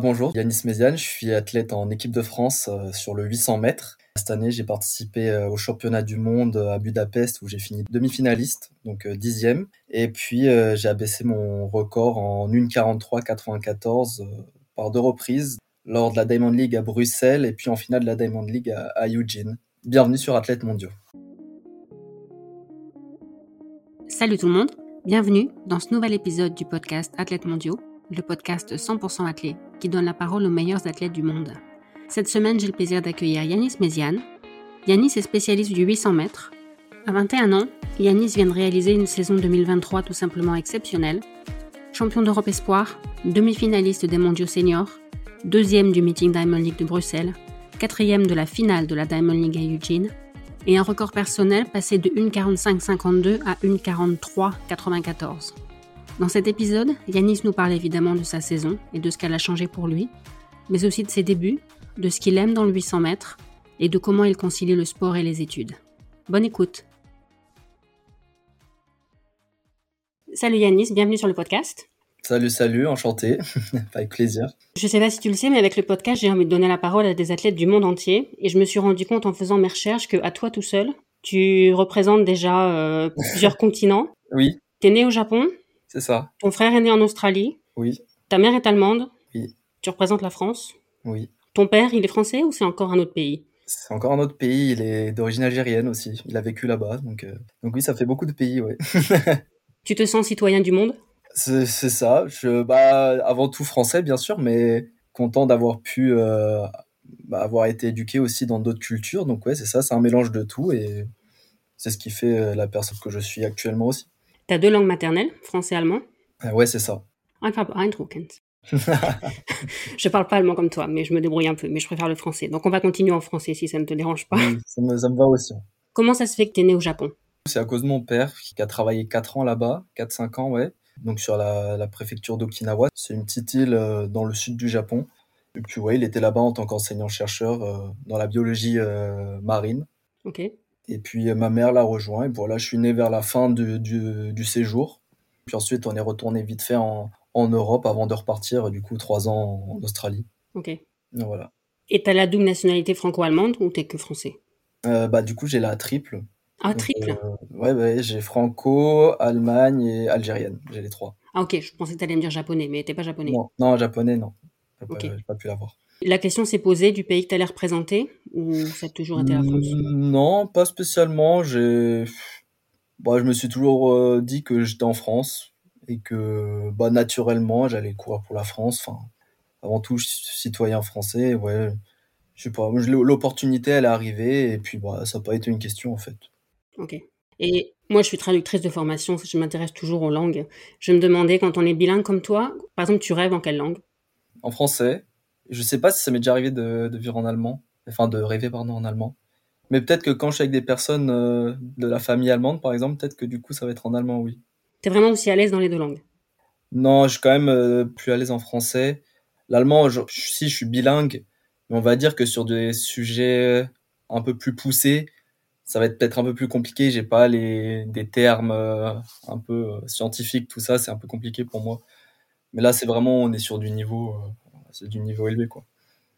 Bonjour, Yanis Méziane, je suis athlète en équipe de France euh, sur le 800 mètres. Cette année, j'ai participé euh, au championnat du monde à Budapest où j'ai fini demi-finaliste, donc euh, dixième. Et puis, j'ai abaissé mon record en 1,43,94 par deux reprises lors de la Diamond League à Bruxelles et puis en finale de la Diamond League à Eugene. Bienvenue sur Athlètes mondiaux. Salut tout le monde, bienvenue dans ce nouvel épisode du podcast Athlètes mondiaux, le podcast 100% athlète qui donne la parole aux meilleurs athlètes du monde. Cette semaine, j'ai le plaisir d'accueillir Yanis Méziane. Yanis est spécialiste du 800 mètres. À 21 ans, Yanis vient de réaliser une saison 2023 tout simplement exceptionnelle. Champion d'Europe Espoir, demi-finaliste des mondiaux seniors, deuxième du meeting Diamond League de Bruxelles, quatrième de la finale de la Diamond League à Eugene, et un record personnel passé de 1,45,52 à 1,43,94. Dans cet épisode, Yanis nous parle évidemment de sa saison et de ce qu'elle a changé pour lui, mais aussi de ses débuts, de ce qu'il aime dans le 800 mètres et de comment il concilie le sport et les études. Bonne écoute. Salut Yanis, bienvenue sur le podcast. Salut, salut, enchanté, avec plaisir. Je sais pas si tu le sais, mais avec le podcast, j'ai envie de donner la parole à des athlètes du monde entier, et je me suis rendu compte en faisant mes recherches que à toi tout seul, tu représentes déjà euh, plusieurs continents. Oui. T'es né au Japon, c'est ça. Ton frère est né en Australie. Oui. Ta mère est allemande. Oui. Tu représentes la France. Oui. Ton père, il est français ou c'est encore un autre pays? C'est encore un autre pays. Il est d'origine algérienne aussi. Il a vécu là-bas. Donc, euh, donc oui, ça fait beaucoup de pays, ouais. tu te sens citoyen du monde? C'est ça. Je, bah, avant tout français, bien sûr, mais content d'avoir pu euh, bah, avoir été éduqué aussi dans d'autres cultures. Donc ouais, c'est ça. C'est un mélange de tout et c'est ce qui fait euh, la personne que je suis actuellement aussi. T'as deux langues maternelles, français et allemand ah Ouais, c'est ça. je parle pas allemand comme toi, mais je me débrouille un peu, mais je préfère le français. Donc on va continuer en français si ça ne te dérange pas. ça, me, ça me va aussi. Comment ça se fait que tu es né au Japon? C'est à cause de mon père qui a travaillé 4 ans là-bas, 4-5 ans, ouais. Donc sur la, la préfecture d'Okinawa. C'est une petite île euh, dans le sud du Japon. Et puis ouais, il était là-bas en tant qu'enseignant-chercheur euh, dans la biologie euh, marine. Ok. Et puis euh, ma mère l'a rejoint. Et voilà, je suis né vers la fin du, du, séjour. Puis ensuite, on est retourné vite fait en, en Europe avant de repartir, du coup, trois ans en Australie. Ok. voilà. Et t'as la double nationalité franco-allemande ou t'es que français? Euh, Bah du coup, j'ai la triple. Ah, triple? euh, Ouais, j'ai franco, Allemagne et algérienne. J'ai les trois. Ah ok, je pensais que t'allais me dire japonais, mais t'es pas japonais. Non, non japonais, non. J'ai pas, pas pu l'avoir. La question s'est posée du pays que tu allais représenter ou ça a toujours été la France? Non, pas spécialement. J'ai, bah, je me suis toujours euh, dit que j'étais en France et que bah, naturellement j'allais courir pour la France. Enfin, avant tout, je suis citoyen français. Ouais, je sais pas. L'opportunité, elle est arrivée et puis bah, ça n'a pas été une question en fait. Ok. Et moi, je suis traductrice de formation. Je m'intéresse toujours aux langues. Je me demandais, quand on est bilingue comme toi, par exemple, tu rêves en quelle langue? En français. Je sais pas si ça m'est déjà arrivé de, de, vivre en allemand, enfin de rêver pardon en allemand. Mais peut-être que quand je suis avec des personnes euh, de la famille allemande, par exemple, peut-être que du coup ça va être en allemand, oui. T'es vraiment aussi à l'aise dans les deux langues? Non, je suis quand même euh, plus à l'aise en français. L'allemand, si je suis bilingue, mais on va dire que sur des sujets un peu plus poussés, ça va être peut-être un peu plus compliqué. J'ai pas les des termes euh, un peu scientifiques, tout ça, c'est un peu compliqué pour moi. Mais là, c'est vraiment, on est sur du niveau c'est du niveau élevé, quoi.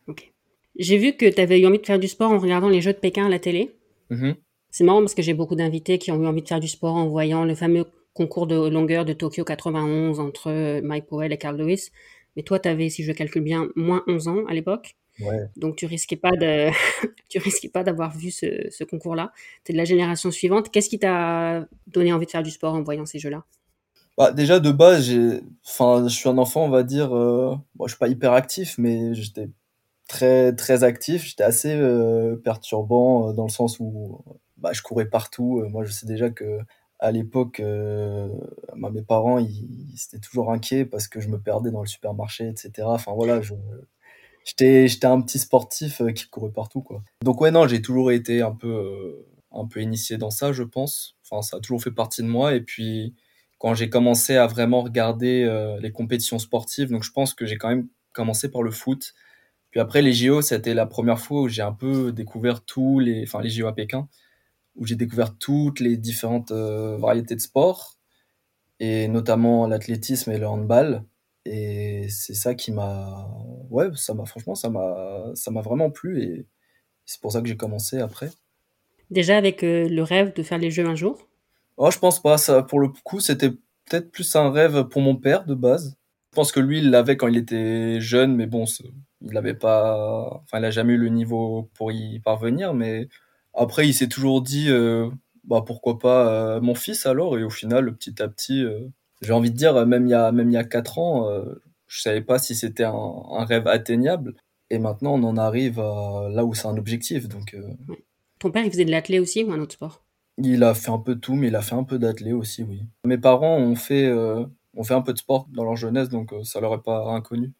Ok. J'ai vu que tu avais eu envie de faire du sport en regardant les Jeux de Pékin à la télé. Mm-hmm. C'est marrant parce que j'ai beaucoup d'invités qui ont eu envie de faire du sport en voyant le fameux concours de longueur de Tokyo 91 entre Mike Powell et Carl Lewis. Mais toi, tu avais, si je calcule bien, moins 11 ans à l'époque. Ouais. Donc tu risquais pas de, tu risquais pas d'avoir vu ce, ce concours-là. Tu es de la génération suivante. Qu'est-ce qui t'a donné envie de faire du sport en voyant ces jeux-là? Bah, déjà de base, j'ai, enfin, je suis un enfant, on va dire. Euh... Bon, je suis pas hyper actif, mais j'étais très très actif. J'étais assez euh, perturbant euh, dans le sens où bah, je courais partout. Euh, moi, je sais déjà que à l'époque, mes parents, ils, ils étaient toujours inquiets parce que je me perdais dans le supermarché, etc. Enfin voilà, je, j'étais j'étais un petit sportif qui courait partout, quoi. Donc ouais, non, j'ai toujours été un peu un peu initié dans ça, je pense. Enfin, ça a toujours fait partie de moi. Et puis quand j'ai commencé à vraiment regarder euh, les compétitions sportives. Donc je pense que j'ai quand même commencé par le foot. Puis après les JO, c'était la première fois où j'ai un peu découvert tous les, enfin les JO à Pékin, où j'ai découvert toutes les différentes euh, variétés de sport et notamment l'athlétisme et le handball. Et c'est ça qui m'a, ouais, ça m'a franchement, ça m'a, ça m'a vraiment plu et c'est pour ça que j'ai commencé après. Déjà avec euh, le rêve de faire les jeux un jour Oh, je pense pas. Ça, pour le coup, c'était peut-être plus un rêve pour mon père de base. Je pense que lui, il l'avait quand il était jeune, mais bon, il n'avait pas, enfin, il a jamais eu le niveau pour y parvenir. Mais après, il s'est toujours dit, euh, bah pourquoi pas euh, mon fils alors? Et au final, petit à petit, euh, j'ai envie de dire, même il y a même il y a quatre ans, je savais pas si c'était un, un, rêve atteignable. Et maintenant, on en arrive à là où c'est un objectif. Donc. Ton père, il faisait de l'athlé aussi ou un autre sport? Il a fait un peu de tout, mais il a fait un peu d'athlé aussi, oui. Mes parents ont fait on fait un peu de sport dans leur jeunesse, donc euh, ça leur est pas inconnu.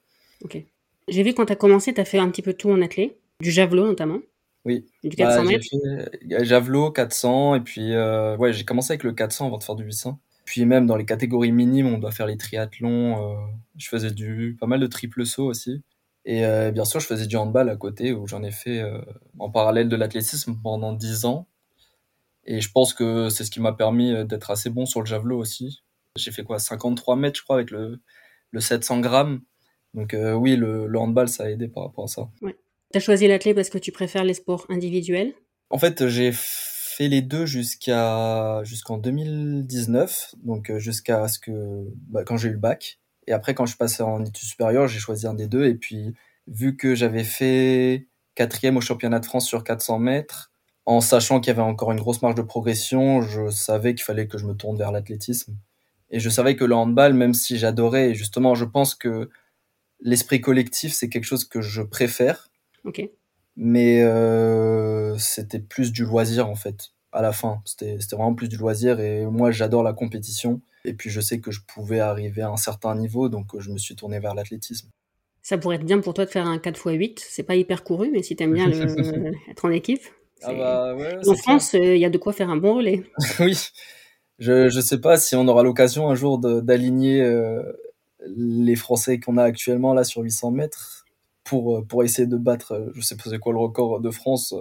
Ok. J'ai vu quand tu as commencé, tu as fait un petit peu tout en athlète, du javelot notamment. Oui. Du 400 bah, mètres. Fait javelot, 400, et puis euh, ouais, j'ai commencé avec le 400 avant de faire du 800. Puis même dans les catégories minimes, on doit faire les triathlons. Euh, je faisais du pas mal de triple saut aussi. Et bien sûr, je faisais du handball à côté, où j'en ai fait en parallèle de l'athlétisme pendant 10 ans. Et je pense que c'est ce qui m'a permis d'être assez bon sur le javelot aussi. J'ai fait quoi 53 mètres, je crois, avec le, le 700 grammes. Donc euh, oui, le, le, handball, ça a aidé par rapport à ça. Ouais. Tu as choisi l'athlète parce que tu préfères les sports individuels? En fait, j'ai fait les deux jusqu'à jusqu'en 2019, donc euh, jusqu'à ce que bah, quand j'ai eu le bac. Et après, quand je suis passé en études supérieures, j'ai choisi un des deux. Et puis, vu que j'avais fait quatrième au championnat de France sur 400 mètres, en sachant qu'il y avait encore une grosse marge de progression, je savais qu'il fallait que je me tourne vers l'athlétisme. Et je savais que le handball, même si j'adorais, et justement, je pense que l'esprit collectif, c'est quelque chose que je préfère. Ok. Mais euh, c'était plus du loisir, en fait, à la fin. C'était vraiment plus du loisir. Et moi, j'adore la compétition. Et puis, je sais que je pouvais arriver à un certain niveau, donc je me suis tourné vers l'athlétisme. Ça pourrait être bien pour toi de faire un 4x8. C'est pas hyper couru, mais si t'aimes bien le, être en équipe. Ah bah ouais, en France, il y a de quoi faire un bon relais. oui, je je sais pas si on aura l'occasion un jour d'aligner euh, les Français qu'on a actuellement là sur 800 mètres pour euh, pour essayer de battre euh, je sais pas c'est quoi le record de France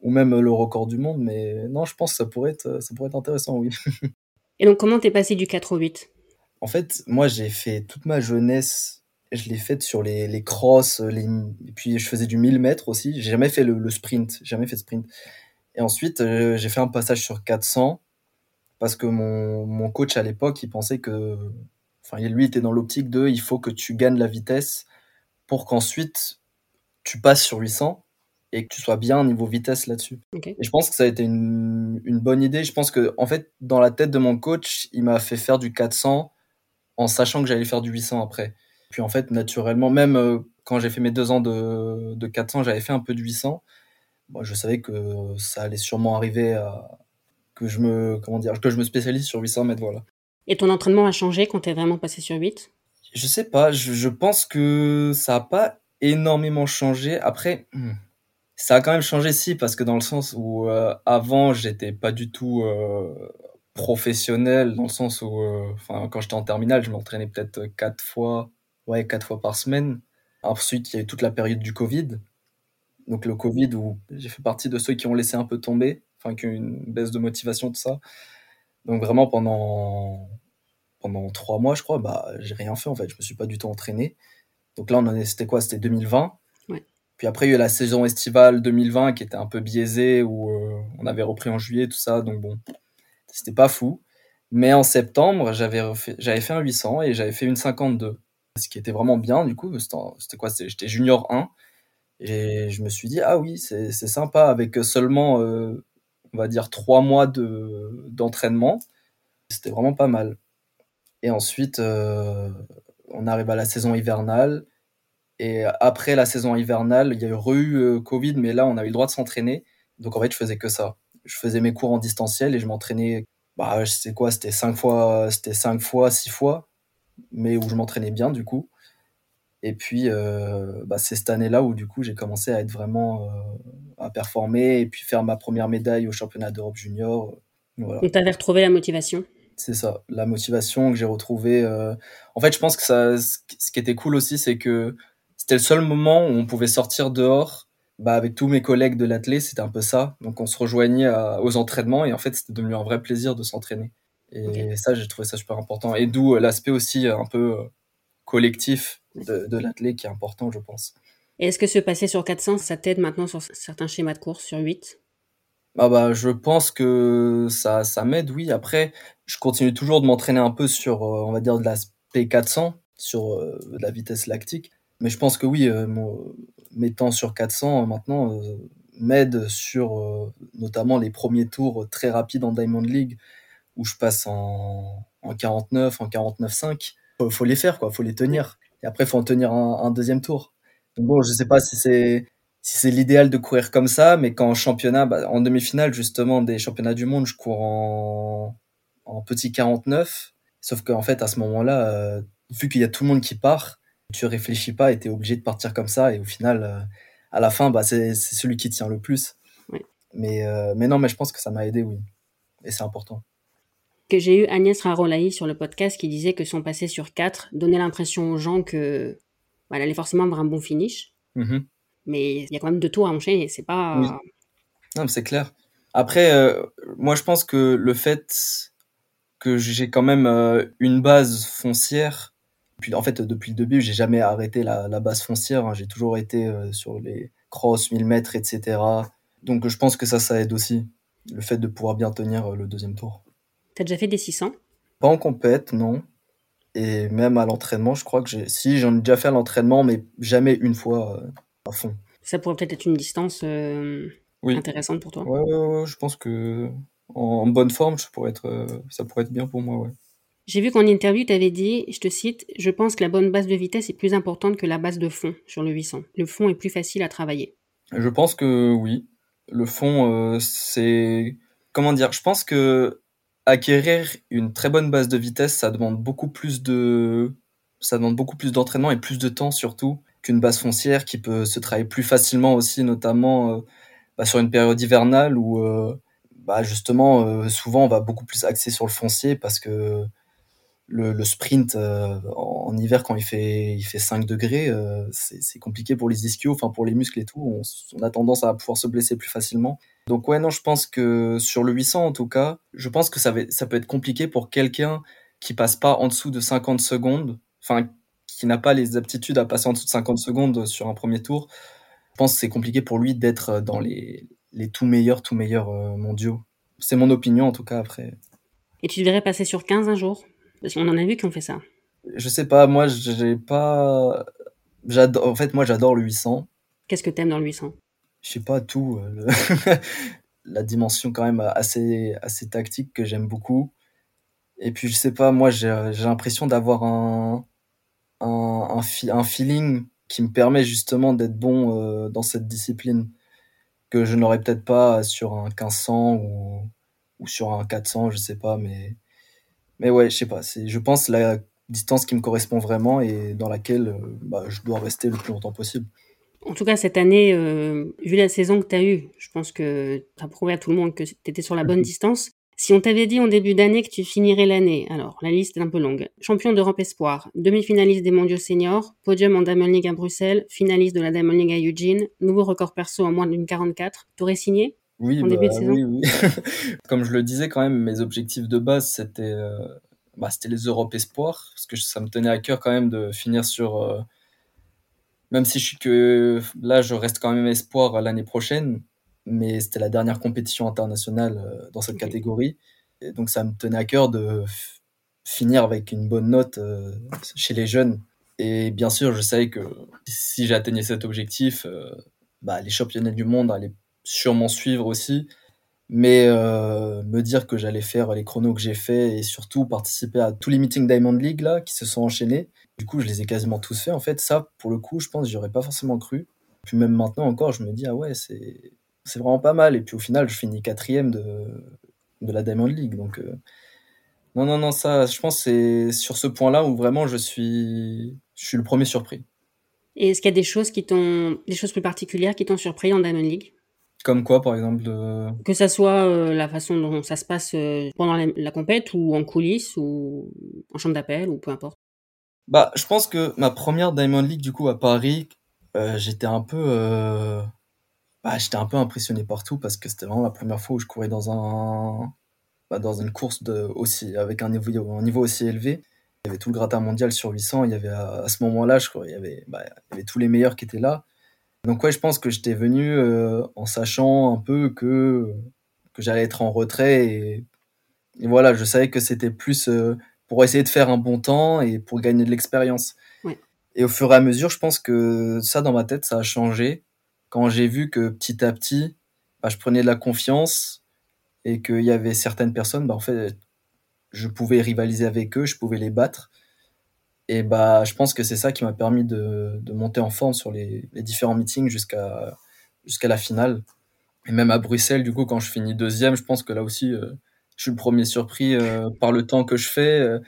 ou même le record du monde mais non je pense que ça pourrait être ça pourrait être intéressant oui. Et donc comment t'es passé du 4 au 8 en fait moi j'ai fait toute ma jeunesse je l'ai faite sur les, les crosses les... et puis je faisais du 1000 mètres aussi j'ai jamais fait le, le sprint jamais fait sprint et ensuite j'ai fait un passage sur 400 parce que mon, mon coach à l'époque, il pensait que, enfin, lui était dans l'optique de, il faut que tu gagnes la vitesse pour qu'ensuite tu passes sur 800 et que tu sois bien niveau vitesse là-dessus. Et je pense que ça a été une, une, bonne idée. Je pense que, en fait, dans la tête de mon coach, il m'a fait faire du 400 en sachant que j'allais faire du 800 après. Puis en fait, naturellement, même euh, quand j'ai fait mes deux ans de, de 400, j'avais fait un peu de 800. Moi, je savais que ça allait sûrement arriver à, que je me, comment dire, que je me spécialise sur 800 mètres, voilà. Et ton entraînement a changé quand tu es vraiment passé sur 8 Je sais pas, je, je pense que ça a pas énormément changé. Après, hmm, ça a quand même changé si, parce que dans le sens où euh, avant, j'étais pas du tout euh, professionnel, dans le sens où, euh, quand j'étais en terminale, je m'entraînais peut-être quatre fois, ouais, quatre fois par semaine. Ensuite, il y a eu toute la période du Covid. Donc le Covid où j'ai fait partie de ceux qui ont laissé un peu tomber enfin qu'une baisse de motivation de ça. Donc vraiment pendant pendant trois mois, je crois, bah j'ai rien fait en fait. Je me suis pas du tout entraîné. Donc là, on en est, c'était quoi? C'était 2020. Ouais. Puis après, il y a eu la saison estivale 2020 qui était un peu biaisée où euh, on avait repris en juillet tout ça. Donc bon, c'était pas fou. Mais en septembre, j'avais j'avais fait un 800 et j'avais fait une 52. Ce qui était vraiment bien, du coup, c'était quoi J'étais junior 1. Et je me suis dit, ah oui, c'est sympa, avec seulement euh, on va dire, trois mois de, d'entraînement. C'était vraiment pas mal. Et ensuite, euh, on arrive à la saison hivernale. Et après la saison hivernale, il y a eu euh, Covid, mais là, on a eu le droit de s'entraîner. Donc en fait, je faisais que ça. Je faisais mes cours en distanciel et je m'entraînais, bah, je sais quoi, c'était cinq fois, c'était cinq fois, six fois, mais où je m'entraînais bien du coup. Et puis, euh, bah, c'est cette année-là où du coup j'ai commencé à être vraiment euh, à performer et puis faire ma première médaille au championnat d'Europe junior. Voilà. Et tu avais retrouvé la motivation? C'est ça, la motivation que j'ai retrouvée. Euh... En fait, je pense que ça, ce qui était cool aussi, c'est que c'était le seul moment où on pouvait sortir dehors. Bah, avec tous mes collègues de l'athlé, c'était un peu ça. Donc on se rejoignait à, aux entraînements et en fait c'était devenu un vrai plaisir de s'entraîner. Et okay. ça, j'ai trouvé ça super important. Et d'où euh, l'aspect aussi un peu collectif de, de l'athlète qui est important, je pense. Et est-ce que se passer sur 400, ça t'aide maintenant sur certains schémas de course sur 8 ah bah, je pense que ça, ça m'aide, oui. Après, je continue toujours de m'entraîner un peu sur, euh, on va dire, de l'aspect 400, sur euh, la vitesse lactique. Mais je pense que oui, euh, mon, mes temps sur 400 maintenant m'aident sur notamment les premiers tours très rapides en Diamond League, où je passe en, en 49, en 49,5. Faut, faut les faire, quoi, faut les tenir. Et après, faut en tenir un, un deuxième tour. Donc bon, je sais pas si c'est si c'est l'idéal de courir comme ça, mais quand en championnat, bah, en demi-finale justement des championnats du monde, je cours en, en petit 49. Sauf qu'en fait, à ce moment-là, euh, vu qu'il y a tout le monde qui part, tu réfléchis pas et tu es obligé de partir comme ça. Et au final, euh, à la fin, bah, c'est celui qui tient le plus. Oui. Mais, euh, mais non, mais je pense que ça m'a aidé, oui. Et c'est important. Que j'ai eu Agnès Rarolaï sur le podcast qui disait que son passé sur 4 donnait l'impression aux gens que bah, elle allait forcément avoir un bon finish. Mm mais il y a quand même deux tours à enchaîner, c'est pas. Oui. Non, c'est clair. Après, euh, moi, je pense que le fait que j'ai quand même euh, une base foncière, puis en fait, depuis le début, j'ai jamais arrêté la, la base foncière. Hein, j'ai toujours été euh, sur les cross, 1000 mètres, etc. Donc, je pense que ça, ça aide aussi. Le fait de pouvoir bien tenir le deuxième tour. T'as déjà fait des 600 Pas en compète, non. Et même à l'entraînement, je crois que j'ai. Si, j'en ai déjà fait à l'entraînement, mais jamais une fois à fond. Ça pourrait peut-être être une distance euh, oui. intéressante pour toi. Ouais, ouais, ouais, je pense que en bonne forme, je pourrais être, euh, ça pourrait être bien pour moi. Ouais. J'ai vu qu'en interview, tu avais dit, je te cite, je pense que la bonne base de vitesse est plus importante que la base de fond sur le 800. Le fond est plus facile à travailler. Je pense que oui. Le fond, euh, c'est. Comment dire Je pense que acquérir une très bonne base de vitesse, ça demande beaucoup plus de. Ça demande beaucoup plus d'entraînement et plus de temps surtout qu'une base foncière qui peut se travailler plus facilement aussi, notamment euh, bah, sur une période hivernale où euh, bah, justement euh, souvent on va beaucoup plus axer sur le foncier parce que le, sprint en, hiver quand il fait il fait 5 degrés c'est compliqué pour les ischios enfin pour les muscles et tout on, a tendance à pouvoir se blesser plus facilement donc ouais non je pense que sur le 800 en tout cas je pense que ça, va, ça peut être compliqué pour quelqu'un qui passe pas en dessous de 50 secondes enfin qui n'a pas les aptitudes à passer en dessous de 50 secondes sur un premier tour, je pense que c'est compliqué pour lui d'être dans les, les tout meilleurs, tout meilleurs euh, mondiaux. C'est mon opinion en tout cas après. Et tu devrais passer sur 15 un jour Parce qu'on en a vu qui ont fait ça. Je sais pas, moi j'ai pas. En fait, moi j'adore le 800. Qu'est-ce que t'aimes dans le 800 Je sais pas tout. Euh, la dimension quand même assez, assez tactique que j'aime beaucoup. Et puis je sais pas, moi j'ai l'impression d'avoir un, un, un, un, feeling qui me permet justement d'être bon euh, dans cette discipline que je n'aurais peut-être pas sur un 1500 ou, ou sur un 400, je sais pas, mais mais ouais, je sais pas. C'est, je pense la distance qui me correspond vraiment et dans laquelle euh, bah, je dois rester le plus longtemps possible. En tout cas, cette année, euh, vu la saison que tu as eue, je pense que tu as prouvé à tout le monde que tu étais sur la bonne distance. Si on t'avait dit en début d'année que tu finirais l'année, alors la liste est un peu longue. Champion d'Europe Espoir, demi-finaliste des mondiaux seniors, podium en Diamond League à Bruxelles, finaliste de la Diamond League à Eugene, nouveau record perso en moins d'une 44, t'aurais signé oui, en bah, début de saison? oui, oui. Comme je le disais quand même, mes objectifs de base, c'était euh, bah, les Europes Espoir, parce que ça me tenait à cœur quand même de finir sur... Euh, même si je suis que... Là, je reste quand même espoir l'année prochaine, mais c'était la dernière compétition internationale euh, dans cette okay. catégorie. Et donc ça me tenait à cœur de finir avec une bonne note euh, chez les jeunes. Et bien sûr, je savais que si j'atteignais cet objectif, euh, bah, les championnats du monde allaient sûrement suivre aussi. Mais euh, me dire que j'allais faire les chronos que j'ai fait et surtout participer à tous les meetings Diamond League là qui se sont enchaînés. Du coup, je les ai quasiment tous faits. En fait, ça, pour le coup, je pense, j'aurais pas forcément cru. Puis même maintenant encore, je me dis ah ouais, c'est c'est vraiment pas mal. Et puis au final, je finis quatrième de, de la Diamond League. Donc, euh... non, non, non, ça, je pense c'est sur ce point-là où vraiment je suis, je suis le premier surpris. Et est-ce qu'il y a des choses qui t'ont, des choses plus particulières qui t'ont surpris en Diamond League? Comme quoi, par exemple de... Que ça soit euh, la façon dont ça se passe euh, pendant la, la compète ou en coulisses ou en chambre d'appel ou peu importe. Bah, je pense que ma première Diamond League du coup à Paris, euh, j'étais un peu bah, j'étais un peu impressionné partout parce que c'était vraiment la première fois où je courais dans un bah, dans une course aussi avec un niveau un niveau aussi élevé Il y avait tout le gratin mondial sur 800. Il y avait à, ce moment-là, je crois, il y, avait, bah, il y avait tous les meilleurs qui étaient là. Donc ouais, je pense que j'étais venu euh, en sachant un peu que, que j'allais être en retrait. Et, voilà, je savais que c'était plus euh, pour essayer de faire un bon temps et pour gagner de l'expérience. Et au fur et à mesure, je pense que ça, dans ma tête, ça a changé. Quand j'ai vu que petit à petit, bah, je prenais de la confiance et qu'il y avait certaines personnes, bah, en fait, je pouvais rivaliser avec eux, je pouvais les battre. Et bah, je pense que c'est ça qui m'a permis de, de, monter en forme sur les, les différents meetings jusqu'à jusqu'à la finale. Et même à Bruxelles, du coup, quand je finis deuxième, je pense que là aussi, euh, je suis le premier surpris euh, par le temps que je fais euh,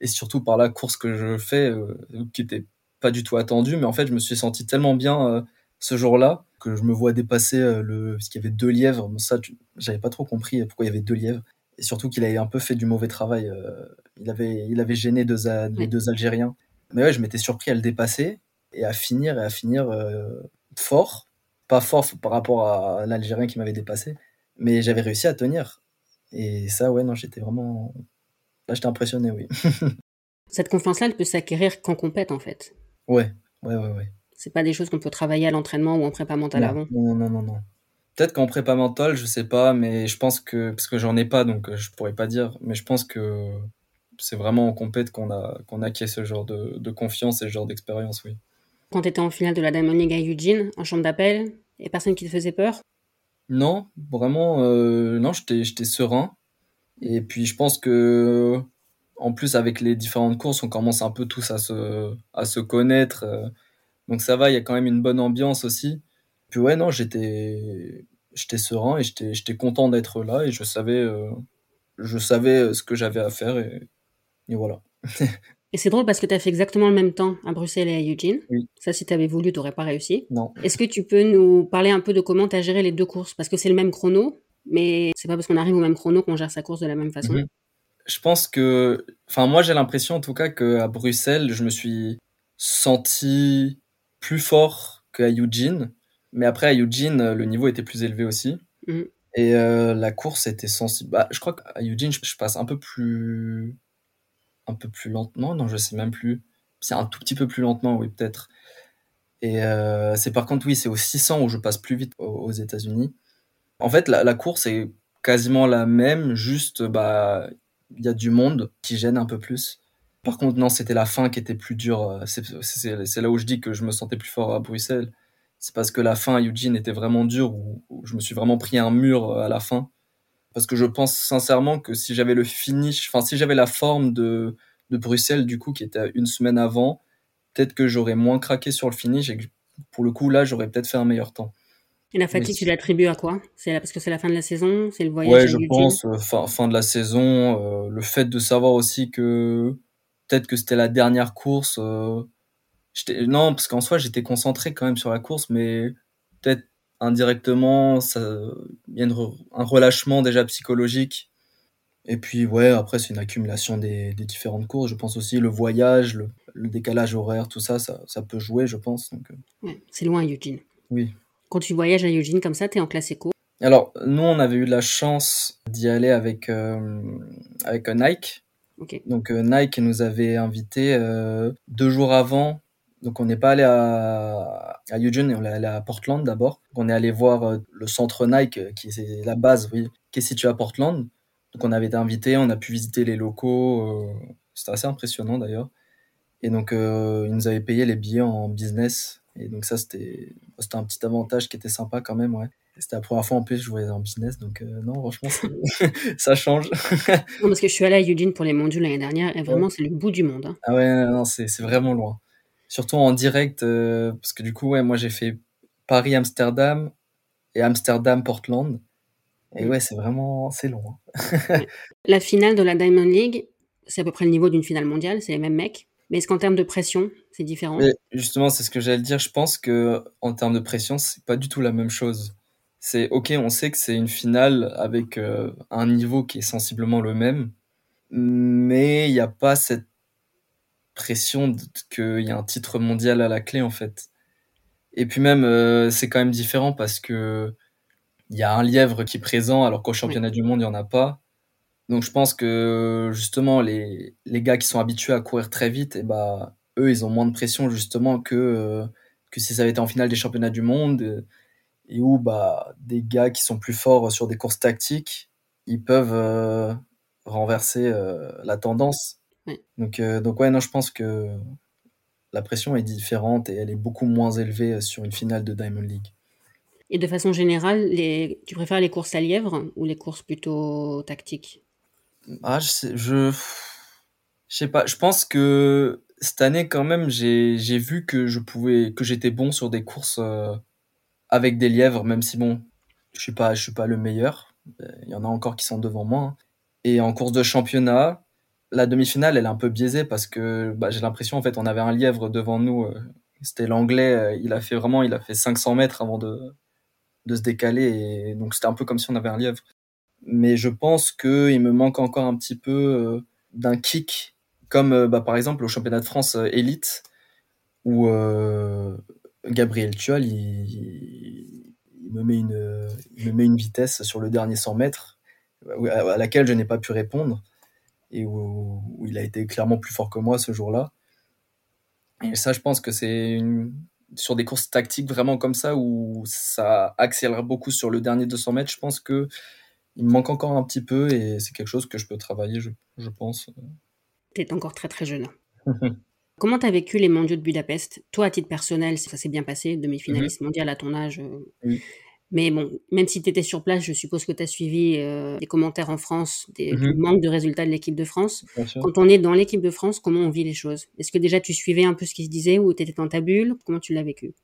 et surtout par la course que je fais, qui était pas du tout attendue. Mais en fait, je me suis senti tellement bien ce jour-là que je me vois dépasser le parce qu'il y avait deux lièvres. Ça, j'avais pas trop compris pourquoi il y avait deux lièvres et surtout qu'il avait un peu fait du mauvais travail. Euh, il, avait, il avait gêné deux, les deux Algériens. Mais ouais, je m'étais surpris à le dépasser et à finir et à finir euh, fort. Pas fort par rapport à l'Algérien qui m'avait dépassé, mais j'avais réussi à tenir. Et ça, ouais, non, j'étais vraiment. Là, j'étais impressionné, oui. Cette confiance-là, elle peut s'acquérir qu'en compète, en fait. Ouais, ouais, ouais, ouais. C'est pas des choses qu'on peut travailler à l'entraînement ou en prépa mentale avant. Non, non, non, non. Peut-être qu'en prépa mentale, je sais pas, mais je pense que, parce que j'en ai pas, donc euh, je pourrais pas dire, mais je pense que c'est vraiment en compète qu'on a, qu'on acquiert ce genre de, de, confiance et ce genre d'expérience, oui. Quand tu étais en finale de la Diamond League à Eugene, en chambre d'appel, et personne qui te faisait peur? Non, vraiment, euh, non, j'étais serein. Et puis je pense que, en plus, avec les différentes courses, on commence un peu tous à se, connaître. Euh, donc ça va, il y a quand même une bonne ambiance aussi. Puis ouais, non, j'étais serein et j'étais content d'être là et je savais, euh, ce que j'avais à faire et voilà. et c'est drôle parce que tu as fait exactement le même temps à Bruxelles et à Eugene. Ça, si tu avais voulu, tu n'aurais pas réussi. Non. Est-ce que tu peux nous parler un peu de comment tu as géré les deux courses? Parce que c'est le même chrono, mais c'est pas parce qu'on arrive au même chrono qu'on gère sa course de la même façon. Mhm. Je pense que, enfin, moi j'ai l'impression en tout cas qu'à Bruxelles, je me suis senti plus fort qu'à Eugene mais après, à Eugene, le niveau était plus élevé aussi. Mm. Et euh, la course était sensible. Bah, je crois qu'à Eugene, je, passe un peu plus. Un peu plus lentement. Non, je sais même plus. C'est un tout petit peu plus lentement, oui, peut-être. Et euh, c'est par contre, oui, c'est au 600 où je passe plus vite aux, États-Unis. En fait, la, course est quasiment la même, juste, bah, il y a du monde qui gêne un peu plus. Par contre, non, c'était la fin qui était plus dure. C'est là où je dis que je me sentais plus fort à Bruxelles c'est parce que la fin à Eugene était vraiment dure, où, je me suis vraiment pris un mur à la fin. Parce que je pense sincèrement que si j'avais le finish, enfin si j'avais la forme de, de Bruxelles du coup qui était une semaine avant, peut-être que j'aurais moins craqué sur le finish et que pour le coup là j'aurais peut-être fait un meilleur temps. Et la fatigue, tu l'attribues à quoi? C'est parce que c'est la fin de la saison, c'est le voyage. Ouais, je pense euh, fin, fin de la saison, euh, le fait de savoir aussi que peut-être que c'était la dernière course non, parce qu'en soi, j'étais concentré quand même sur la course, mais peut-être indirectement, il y a un relâchement déjà psychologique. Et puis, ouais, après, c'est une accumulation des, des, différentes courses. Je pense aussi le voyage, le, décalage horaire, tout ça, ça, ça, peut jouer, je pense. Donc, euh. c'est loin, Eugene. Oui. Quand tu voyages à Eugene comme ça, tu es en classe éco Alors, nous, on avait eu la chance d'y aller avec, euh, avec Nike. Donc, euh, Nike nous avait invités deux jours avant donc on n'est pas allé à, à Eugene, on est allé à Portland d'abord. On est allé voir euh, le centre Nike, euh, qui est la base, oui, qui est situé à Portland. Donc on avait été invité, on a pu visiter les locaux. Euh, c'était assez impressionnant d'ailleurs. Et donc ils nous avaient payé les billets en business. Et donc ça c'était un petit avantage qui était sympa quand même, ouais. C'était la première fois en plus que je voyais en business, donc non, franchement, ça change. non, parce que je suis allé à Eugene pour les mondiaux l'année dernière, et vraiment, c'est le bout du monde. Hein. Ah ouais, non, c'est vraiment loin surtout en direct, euh, parce que du coup, ouais, moi j'ai fait Paris-Amsterdam et Amsterdam-Portland. Et ouais, c'est vraiment, c'est long. Hein. la finale de la Diamond League, c'est à peu près le niveau d'une finale mondiale, c'est les mêmes mecs. Mais est-ce qu'en termes de pression, c'est différent? Justement, c'est ce que j'allais dire. Je pense que en termes de pression, c'est pas du tout la même chose. C'est ok, on sait que c'est une finale avec euh, un niveau qui est sensiblement le même, mais il n'y a pas cette pression qu'il y a un titre mondial à la clé en fait. Et puis même, euh, c'est quand même différent parce que il y a un lièvre qui est présent alors qu'au championnat du monde, il n'y en a pas. Donc je pense que justement les, les gars qui sont habitués à courir très vite, et bah eux ils ont moins de pression justement que euh, que si ça avait été en finale des championnats du monde et où bah des gars qui sont plus forts sur des courses tactiques, ils peuvent euh, renverser euh, la tendance. Donc donc ouais non je pense que la pression est différente et elle est beaucoup moins élevée sur une finale de Diamond League. Et de façon générale, les... tu préfères les courses à lièvre ou les courses plutôt tactiques? Ah, je sais, je... je sais pas. Je pense que cette année, quand même, j'ai j'ai vu que je pouvais, que j'étais bon sur des courses euh, avec des lièvres, même si bon, je suis pas, je suis pas le meilleur. Il y en a encore qui sont devant moi. Hein. Et en course de championnat, la demi-finale, elle est un peu biaisée parce que bah, j'ai l'impression, en fait, on avait un lièvre devant nous. Euh, c'était l'anglais. Euh, il a fait vraiment, il a fait 500 mètres avant de, de se décaler. Et donc, c'était un peu comme si on avait un lièvre. Mais je pense qu'il me manque encore un petit peu euh, d'un kick, comme bah, par exemple au championnat de France élite, où Gabriel Thual, il, il, me met une, il me met une vitesse sur le dernier 100 mètres à laquelle je n'ai pas pu répondre et où, il a été clairement plus fort que moi ce jour-là. Et ça, je pense que c'est une... sur des courses tactiques vraiment comme ça où ça accélère beaucoup sur le dernier 200 mètres. Je pense que il me manque encore un petit peu et c'est quelque chose que je peux travailler, je, je pense. Tu es encore très très jeune. Comment tu as vécu les mondiaux de Budapest? Toi, à titre personnel, ça s'est bien passé, demi-finaliste mhm. mondial à ton âge. Euh, mais bon, même si tu étais sur place, je suppose que tu as suivi euh, des commentaires en France des, du mhm. manque de résultats de l'équipe de France. Quand on est dans l'équipe de France, comment on vit les choses? Est-ce que déjà tu suivais un peu ce qui se disait ou tu étais dans ta bulle? Comment tu l'as vécu?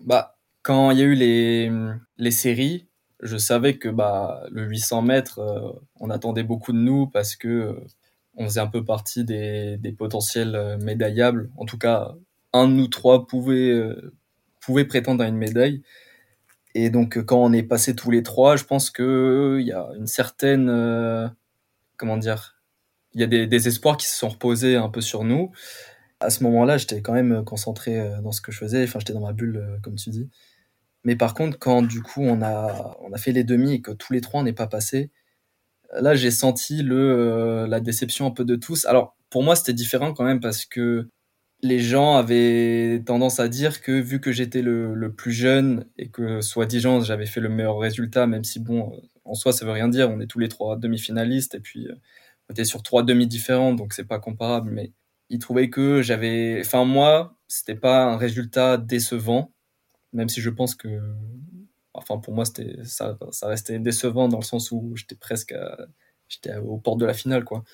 Bah, quand il y a eu les, les séries, je savais que bah, le 800 mètres, euh, on attendait beaucoup de nous parce que euh, on faisait un peu partie des, des potentiels médaillables. En tout cas, un de nous trois pouvait, pouvait prétendre à une médaille. Et donc, quand on est passé tous les trois, je pense que il y a une certaine, euh, comment dire, il y a des, espoirs qui se sont reposés un peu sur nous. À ce moment-là, j'étais quand même concentré euh, dans ce que je faisais. Enfin, j'étais dans ma bulle, euh, comme tu dis. Mais par contre, quand du coup on a on a fait les demi et que tous les trois on n'est pas passé, là j'ai senti le la déception un peu de tous. Alors pour moi c'était différent quand même parce que les gens avaient tendance à dire que vu que j'étais le, plus jeune et que soi-disant j'avais fait le meilleur résultat, même si bon, en soi ça veut rien dire, on est tous les trois demi-finalistes et puis on était sur trois demi différents, donc c'est pas comparable, mais ils trouvaient que j'avais, enfin moi, c'était pas un résultat décevant, même si je pense que, enfin pour moi c'était ça, ça restait décevant dans le sens où j'étais presque, j'étais aux portes de la finale quoi.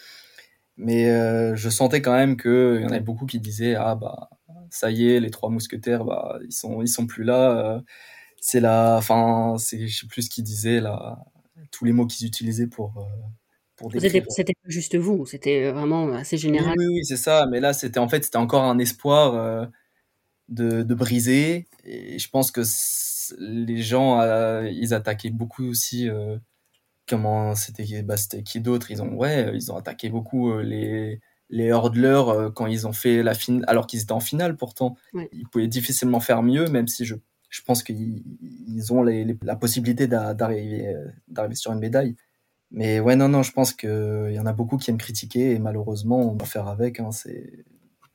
Mais euh, je sentais quand même qu'il y en avait beaucoup qui disaient ah bah ça y est les trois mousquetaires bah ils sont ils sont plus là. Euh, c'est la, enfin c'est je sais plus ce qu'ils disaient là, tous les mots qu'ils utilisaient pour euh, pour décrire. C'était pas juste vous, c'était vraiment assez général. Oui, oui, c'est ça. Mais là c'était en fait c'était encore un espoir de, de briser. Et je pense que les gens ils attaquaient beaucoup aussi comment c'était bah, c'était qui d'autre? Ils ont ouais ils ont attaqué beaucoup euh, les les hurdlers euh, quand ils ont fait la finale alors qu'ils étaient en finale pourtant. Ils pouvaient difficilement faire mieux même si je je pense qu'ils ils ont les, la possibilité d'arriver euh, d'arriver sur une médaille. Mais ouais non non je pense que il y en a beaucoup qui aiment critiquer et malheureusement on doit faire avec hein, c'est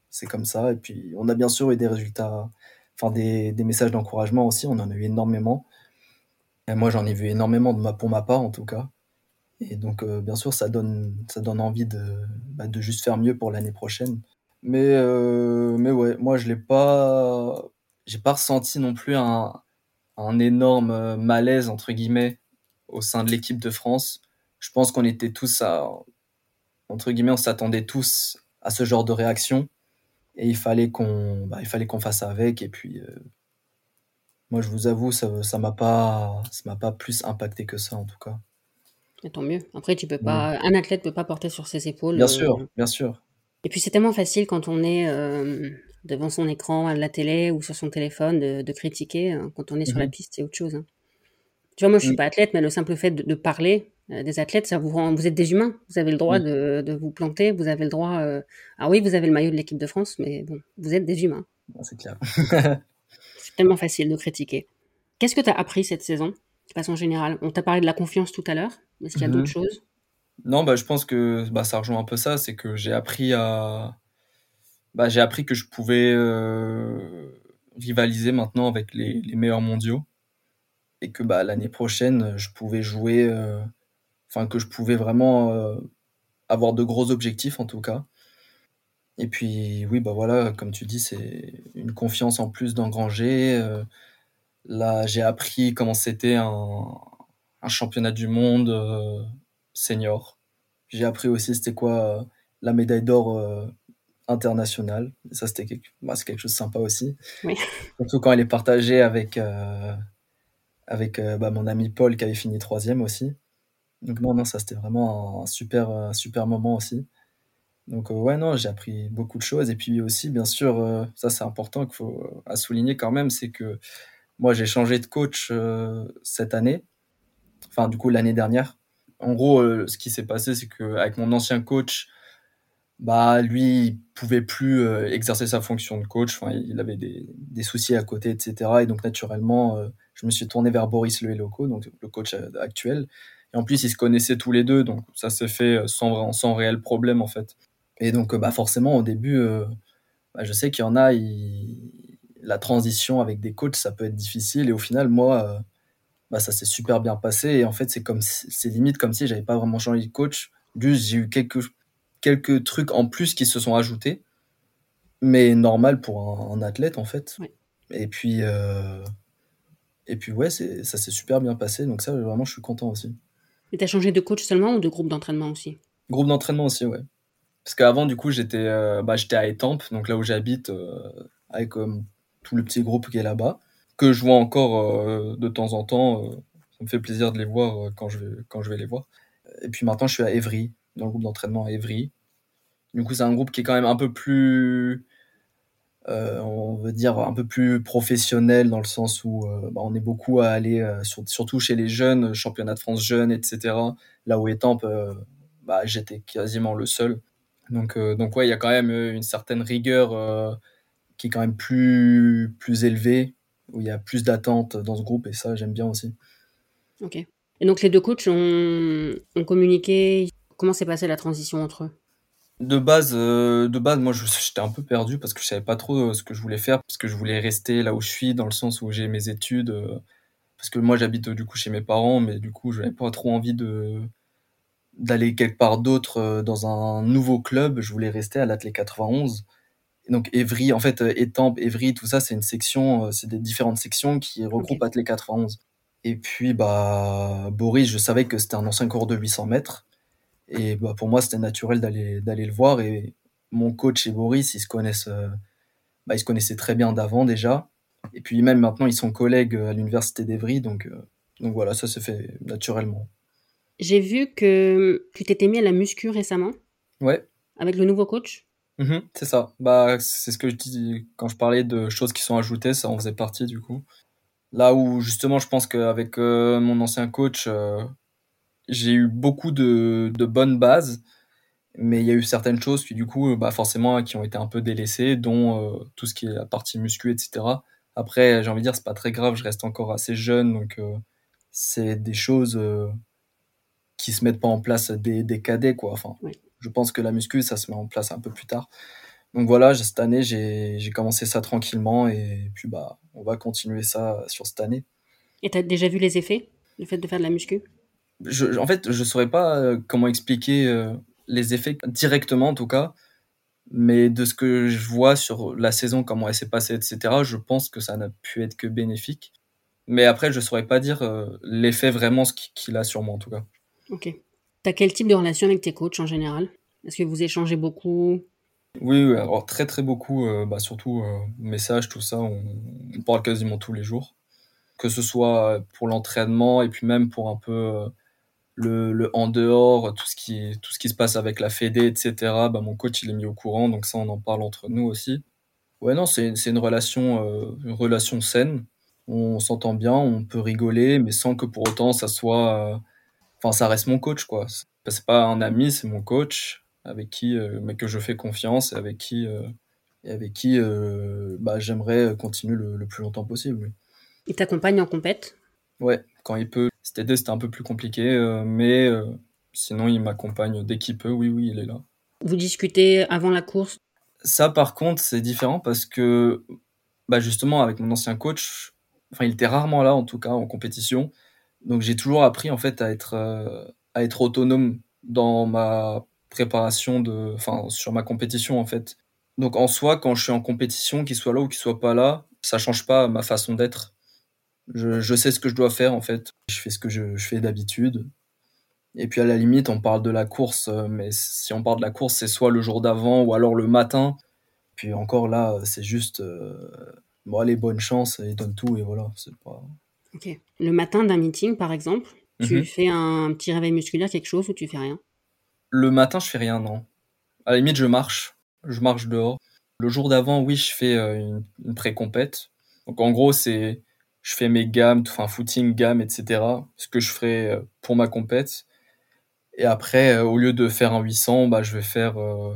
c'est comme ça. Et puis on a bien sûr eu des résultats enfin des, des messages d'encouragement aussi on en a eu énormément moi, j'en ai vu énormément de ma, pour ma part, en tout cas. Et donc, euh, bien sûr, ça donne, ça donne envie de, bah, de juste faire mieux pour l'année prochaine. Mais, euh, mais ouais, moi, je l'ai pas, j'ai pas ressenti non plus un, un énorme malaise, entre guillemets, au sein de l'équipe de France. Je pense qu'on était tous à, entre guillemets, on s'attendait tous à ce genre de réaction. Et il fallait qu'on, bah, il fallait qu'on fasse avec. Et puis, euh, moi, je vous avoue, ça, ça m'a pas, ça m'a pas plus impacté que ça, en tout cas. tant mieux. Après, tu peux pas, un athlète peut pas porter sur ses épaules. Bien sûr, euh, bien sûr. Et puis, c'est tellement facile quand on est euh, devant son écran, à la télé ou sur son téléphone, de, critiquer. Hein. Quand on est sur la mhm. piste, c'est autre chose. Hein. Tu vois, moi, je suis mm. pas athlète, mais le simple fait de, parler euh, des athlètes, ça vous rend, vous êtes des humains. Vous avez le droit mm. de, de, vous planter. Vous avez le droit. Ah oui, vous avez le maillot de l'équipe de France, mais bon, vous êtes des humains. C'est clair. tellement facile de critiquer. Qu'est-ce que tu as appris cette saison, de façon générale? On t'a parlé de la confiance tout à l'heure, mais est-ce qu'il y a d'autres mhm. choses? Non, bah, je pense que bah, ça rejoint un peu ça, c'est que j'ai appris à bah, j'ai appris que je pouvais euh, rivaliser maintenant avec les, les meilleurs mondiaux et que bah, l'année prochaine, je pouvais jouer, euh, enfin que je pouvais vraiment euh, avoir de gros objectifs en tout cas. Et puis oui, bah voilà, comme tu dis, c'est une confiance en plus d'engranger. Euh, là, j'ai appris comment c'était un, un championnat du monde euh, senior. J'ai appris aussi c'était quoi euh, la médaille d'or internationale. Et ça, c'était quelque, bah, c'est quelque chose de sympa aussi. Oui. Surtout quand elle est partagée avec, avec bah, mon ami Paul qui avait fini troisième aussi. Donc non, non, ça c'était vraiment un super, un super moment aussi. Donc euh, ouais, non, j'ai appris beaucoup de choses. Et puis aussi, bien sûr, euh, ça c'est important qu'il faut euh, à souligner quand même, c'est que moi j'ai changé de coach cette année, enfin du coup l'année dernière. En gros, ce qui s'est passé, c'est que avec mon ancien coach, bah lui, il pouvait plus exercer sa fonction de coach. Enfin, il avait des, des soucis à côté, etc. Et donc naturellement, je me suis tourné vers Boris Le donc le coach actuel. Et en plus, ils se connaissaient tous les deux, donc ça s'est fait sans, sans réel problème en fait. Et donc, euh, bah forcément, au début, euh, bah, je sais qu'il y en a, la transition avec des coachs, ça peut être difficile. Et au final, moi, euh, bah, ça s'est super bien passé. Et en fait, c'est comme si- c'est limite comme si j'avais pas vraiment changé de coach. Juste, j'ai eu quelques, quelques trucs en plus qui se sont ajoutés, mais normal pour un, un athlète en fait. Et puis, euh, et puis ouais, c'est, ça s'est super bien passé. Donc ça, vraiment, je suis content aussi. Et t'as changé de coach seulement ou de groupe d'entraînement aussi? Groupe d'entraînement aussi, ouais. Parce qu'avant, du coup, j'étais euh, bah, à Étampes, donc là où j'habite, euh, avec euh, tout le petit groupe qui est là-bas, que je vois encore euh, de temps en temps. ça me fait plaisir de les voir quand je vais, quand je vais les voir. Et puis maintenant, je suis à Évry, dans le groupe d'entraînement à Évry. Du coup, c'est un groupe qui est quand même un peu plus, on veut dire, un peu plus professionnel dans le sens où bah, on est beaucoup à aller, sur- surtout chez les jeunes, championnat de France jeunes, etc. Là où euh, bah, j'étais quasiment le seul. Donc, euh, donc ouais, il y a quand même euh, une certaine rigueur euh, qui est quand même plus, plus élevée, où il y a plus d'attentes dans ce groupe, et ça, j'aime bien aussi. Ok. Et donc les deux coachs ont, ont communiqué. Comment s'est passée la transition entre eux? De base, euh, de base, moi, j'étais un peu perdu parce que je savais pas trop euh, ce que je voulais faire, parce que je voulais rester là où je suis, dans le sens où j'ai mes études, euh, parce que moi, j'habite euh, du coup chez mes parents, mais du coup, je n'avais pas trop envie de d'aller quelque part d'autre euh, dans un nouveau club. Je voulais rester à l'Athlé 91. Et donc Évry, en fait, euh, Étampes, Évry, tout ça, c'est une section, euh, c'est des différentes sections qui regroupent Athlé 91. Et puis, bah, Boris, je savais que c'était un ancien cours de 800 mètres. Et bah, pour moi, c'était naturel d'aller d'aller le voir. Et mon coach et Boris, ils se connaissent, bah, ils se connaissaient très bien d'avant déjà. Et puis même maintenant, ils sont collègues à l'université d'Evry. Donc, euh, donc voilà, ça se fait naturellement. J'ai vu que tu t'étais mis à la muscu récemment Ouais, avec le nouveau coach. mhm, c'est ça. Bah, c'est ce que je dis quand je parlais de choses qui sont ajoutées, ça en faisait partie du coup. Là où justement, je pense qu'avec euh, mon ancien coach, euh, j'ai eu beaucoup de, de bonnes bases, mais il y a eu certaines choses qui du coup, bah forcément, qui ont été un peu délaissées, dont euh, tout ce qui est la partie muscu, etc. Après, j'ai envie de dire, c'est pas très grave, je reste encore assez jeune, donc euh, c'est des choses qui se mettent pas en place des, des cadets, quoi. Enfin, Oui. je pense que la muscu, ça se met en place un peu plus tard. Donc voilà, cette année, j'ai commencé ça tranquillement, et puis bah, on va continuer ça sur cette année. Et t'as déjà vu les effets Le fait de faire de la muscu? Je, en fait, je saurais pas euh, comment expliquer euh, les effets directement, en tout cas, mais de ce que je vois sur la saison, comment elle s'est passée, etc., je pense que ça n'a pu être que bénéfique. Mais après, je saurais pas dire euh, l'effet vraiment qu'il a sur moi, en tout cas. Ok. T'as quel type de relation avec tes coachs en général? Est-ce que vous échangez beaucoup? Oui, oui, alors très très beaucoup, euh, bah, surtout euh, messages, tout ça, on, parle quasiment tous les jours. Que ce soit pour l'entraînement et puis même pour un peu euh, le, en dehors, tout ce qui, tout ce qui se passe avec la Fédé, etc. Bah, mon coach, il est mis au courant, donc ça, on en parle entre nous aussi. Ouais, non, c'est, c'est une relation, euh, une relation saine. On s'entend bien, on peut rigoler, mais sans que pour autant ça soit. Enfin, ça reste mon coach, quoi. C'est pas un ami, c'est mon coach, avec qui, euh, mais que je fais confiance et avec qui, euh, et avec qui euh, bah, j'aimerais continuer le, le plus longtemps possible. oui. Il t'accompagne en compète? Ouais, quand il peut. Cet été, c'était un peu plus compliqué, mais, Sinon, il m'accompagne dès qu'il peut. Oui, oui, il est là. Vous discutez avant la course? Ça, par contre, c'est différent parce que, bah, justement, avec mon ancien coach, enfin, il était rarement là, en tout cas, en compétition. Donc, j'ai toujours appris, en fait, à être, euh, à être autonome dans ma préparation de, enfin, sur ma compétition, en fait. Donc, en soi, quand je suis en compétition, qu'il soit là ou qu'il soit pas là, ça change pas ma façon d'être. Je, sais ce que je dois faire, en fait. Je fais ce que je, je fais d'habitude. Et puis à la limite, on parle de la course, euh, mais si on parle de la course, c'est soit le jour d'avant ou alors le matin. Puis encore là, c'est juste, euh, bon allez, bonne chance, et donne tout et voilà. C'est pas. Ok. Le matin d'un meeting, par exemple, tu mm -hmm. fais un petit réveil musculaire, quelque chose, ou tu fais rien? Le matin, je fais rien, non. À la limite, je marche, je marche dehors. Le jour d'avant, oui, je fais euh, une, une pré-compète. Donc en gros, c'est, je fais mes gammes, enfin footing, gamme, etc. Ce que je ferai pour ma compète. Et après, euh, au lieu de faire un 800, bah, je vais faire euh,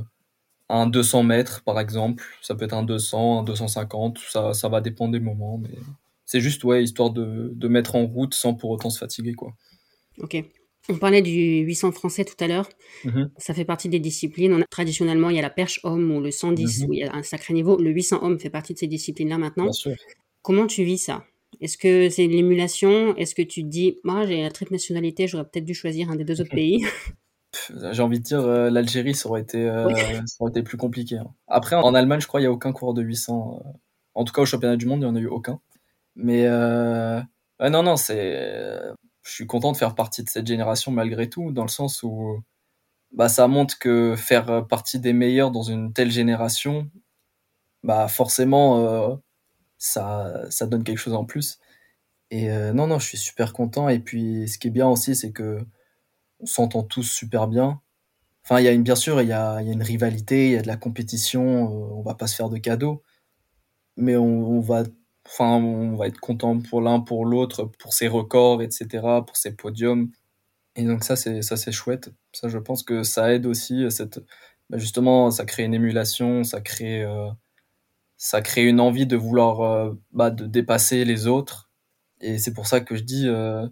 un 200 mètres, par exemple. Ça peut être un 200, un 250, ça, ça va dépendre des moments. Mais c'est juste, ouais, histoire de, de mettre en route sans pour autant se fatiguer, quoi. Ok. On parlait du 800 français tout à l'heure. Mm -hmm. Ça fait partie des disciplines. On a, traditionnellement, il y a la perche homme ou le 110 Mhm. mm -hmm. où il y a un sacré niveau. Le 800 homme fait partie de ces disciplines-là maintenant. Bien sûr. Comment tu vis ça? Est-ce que c'est l'émulation Est-ce que tu te dis, moi j'ai la triple nationalité, j'aurais peut-être dû choisir un des deux autres pays? J'ai envie de dire, euh, l'Algérie, ça, aurait été, euh, oui. ça aurait été plus compliqué. Hein. Après, en Allemagne, je crois, il n'y a aucun coureur de 800. Euh, en tout cas, au championnat du monde, il n'y en a eu aucun. Mais euh, non, non, c'est. Je suis content de faire partie de cette génération malgré tout, dans le sens où bah, ça montre que faire partie des meilleurs dans une telle génération, bah, forcément, euh, ça, ça donne quelque chose en plus. Et euh, non, non, je suis super content. Et puis, ce qui est bien aussi, c'est que on s'entend tous super bien. Enfin, il y a une, bien sûr, il y a, y a une rivalité, il y a de la compétition. Euh, on va pas se faire de cadeaux, mais on va, enfin, on va être content pour l'un, pour l'autre, pour ses records, etc., pour ses podiums. Et donc ça, c'est ça, c'est chouette. Ça, je pense que ça aide aussi cette, bah, justement, ça crée une émulation, ça crée, euh, ça crée une envie de vouloir, euh, bah, de dépasser les autres. Et c'est pour ça que je dis, euh,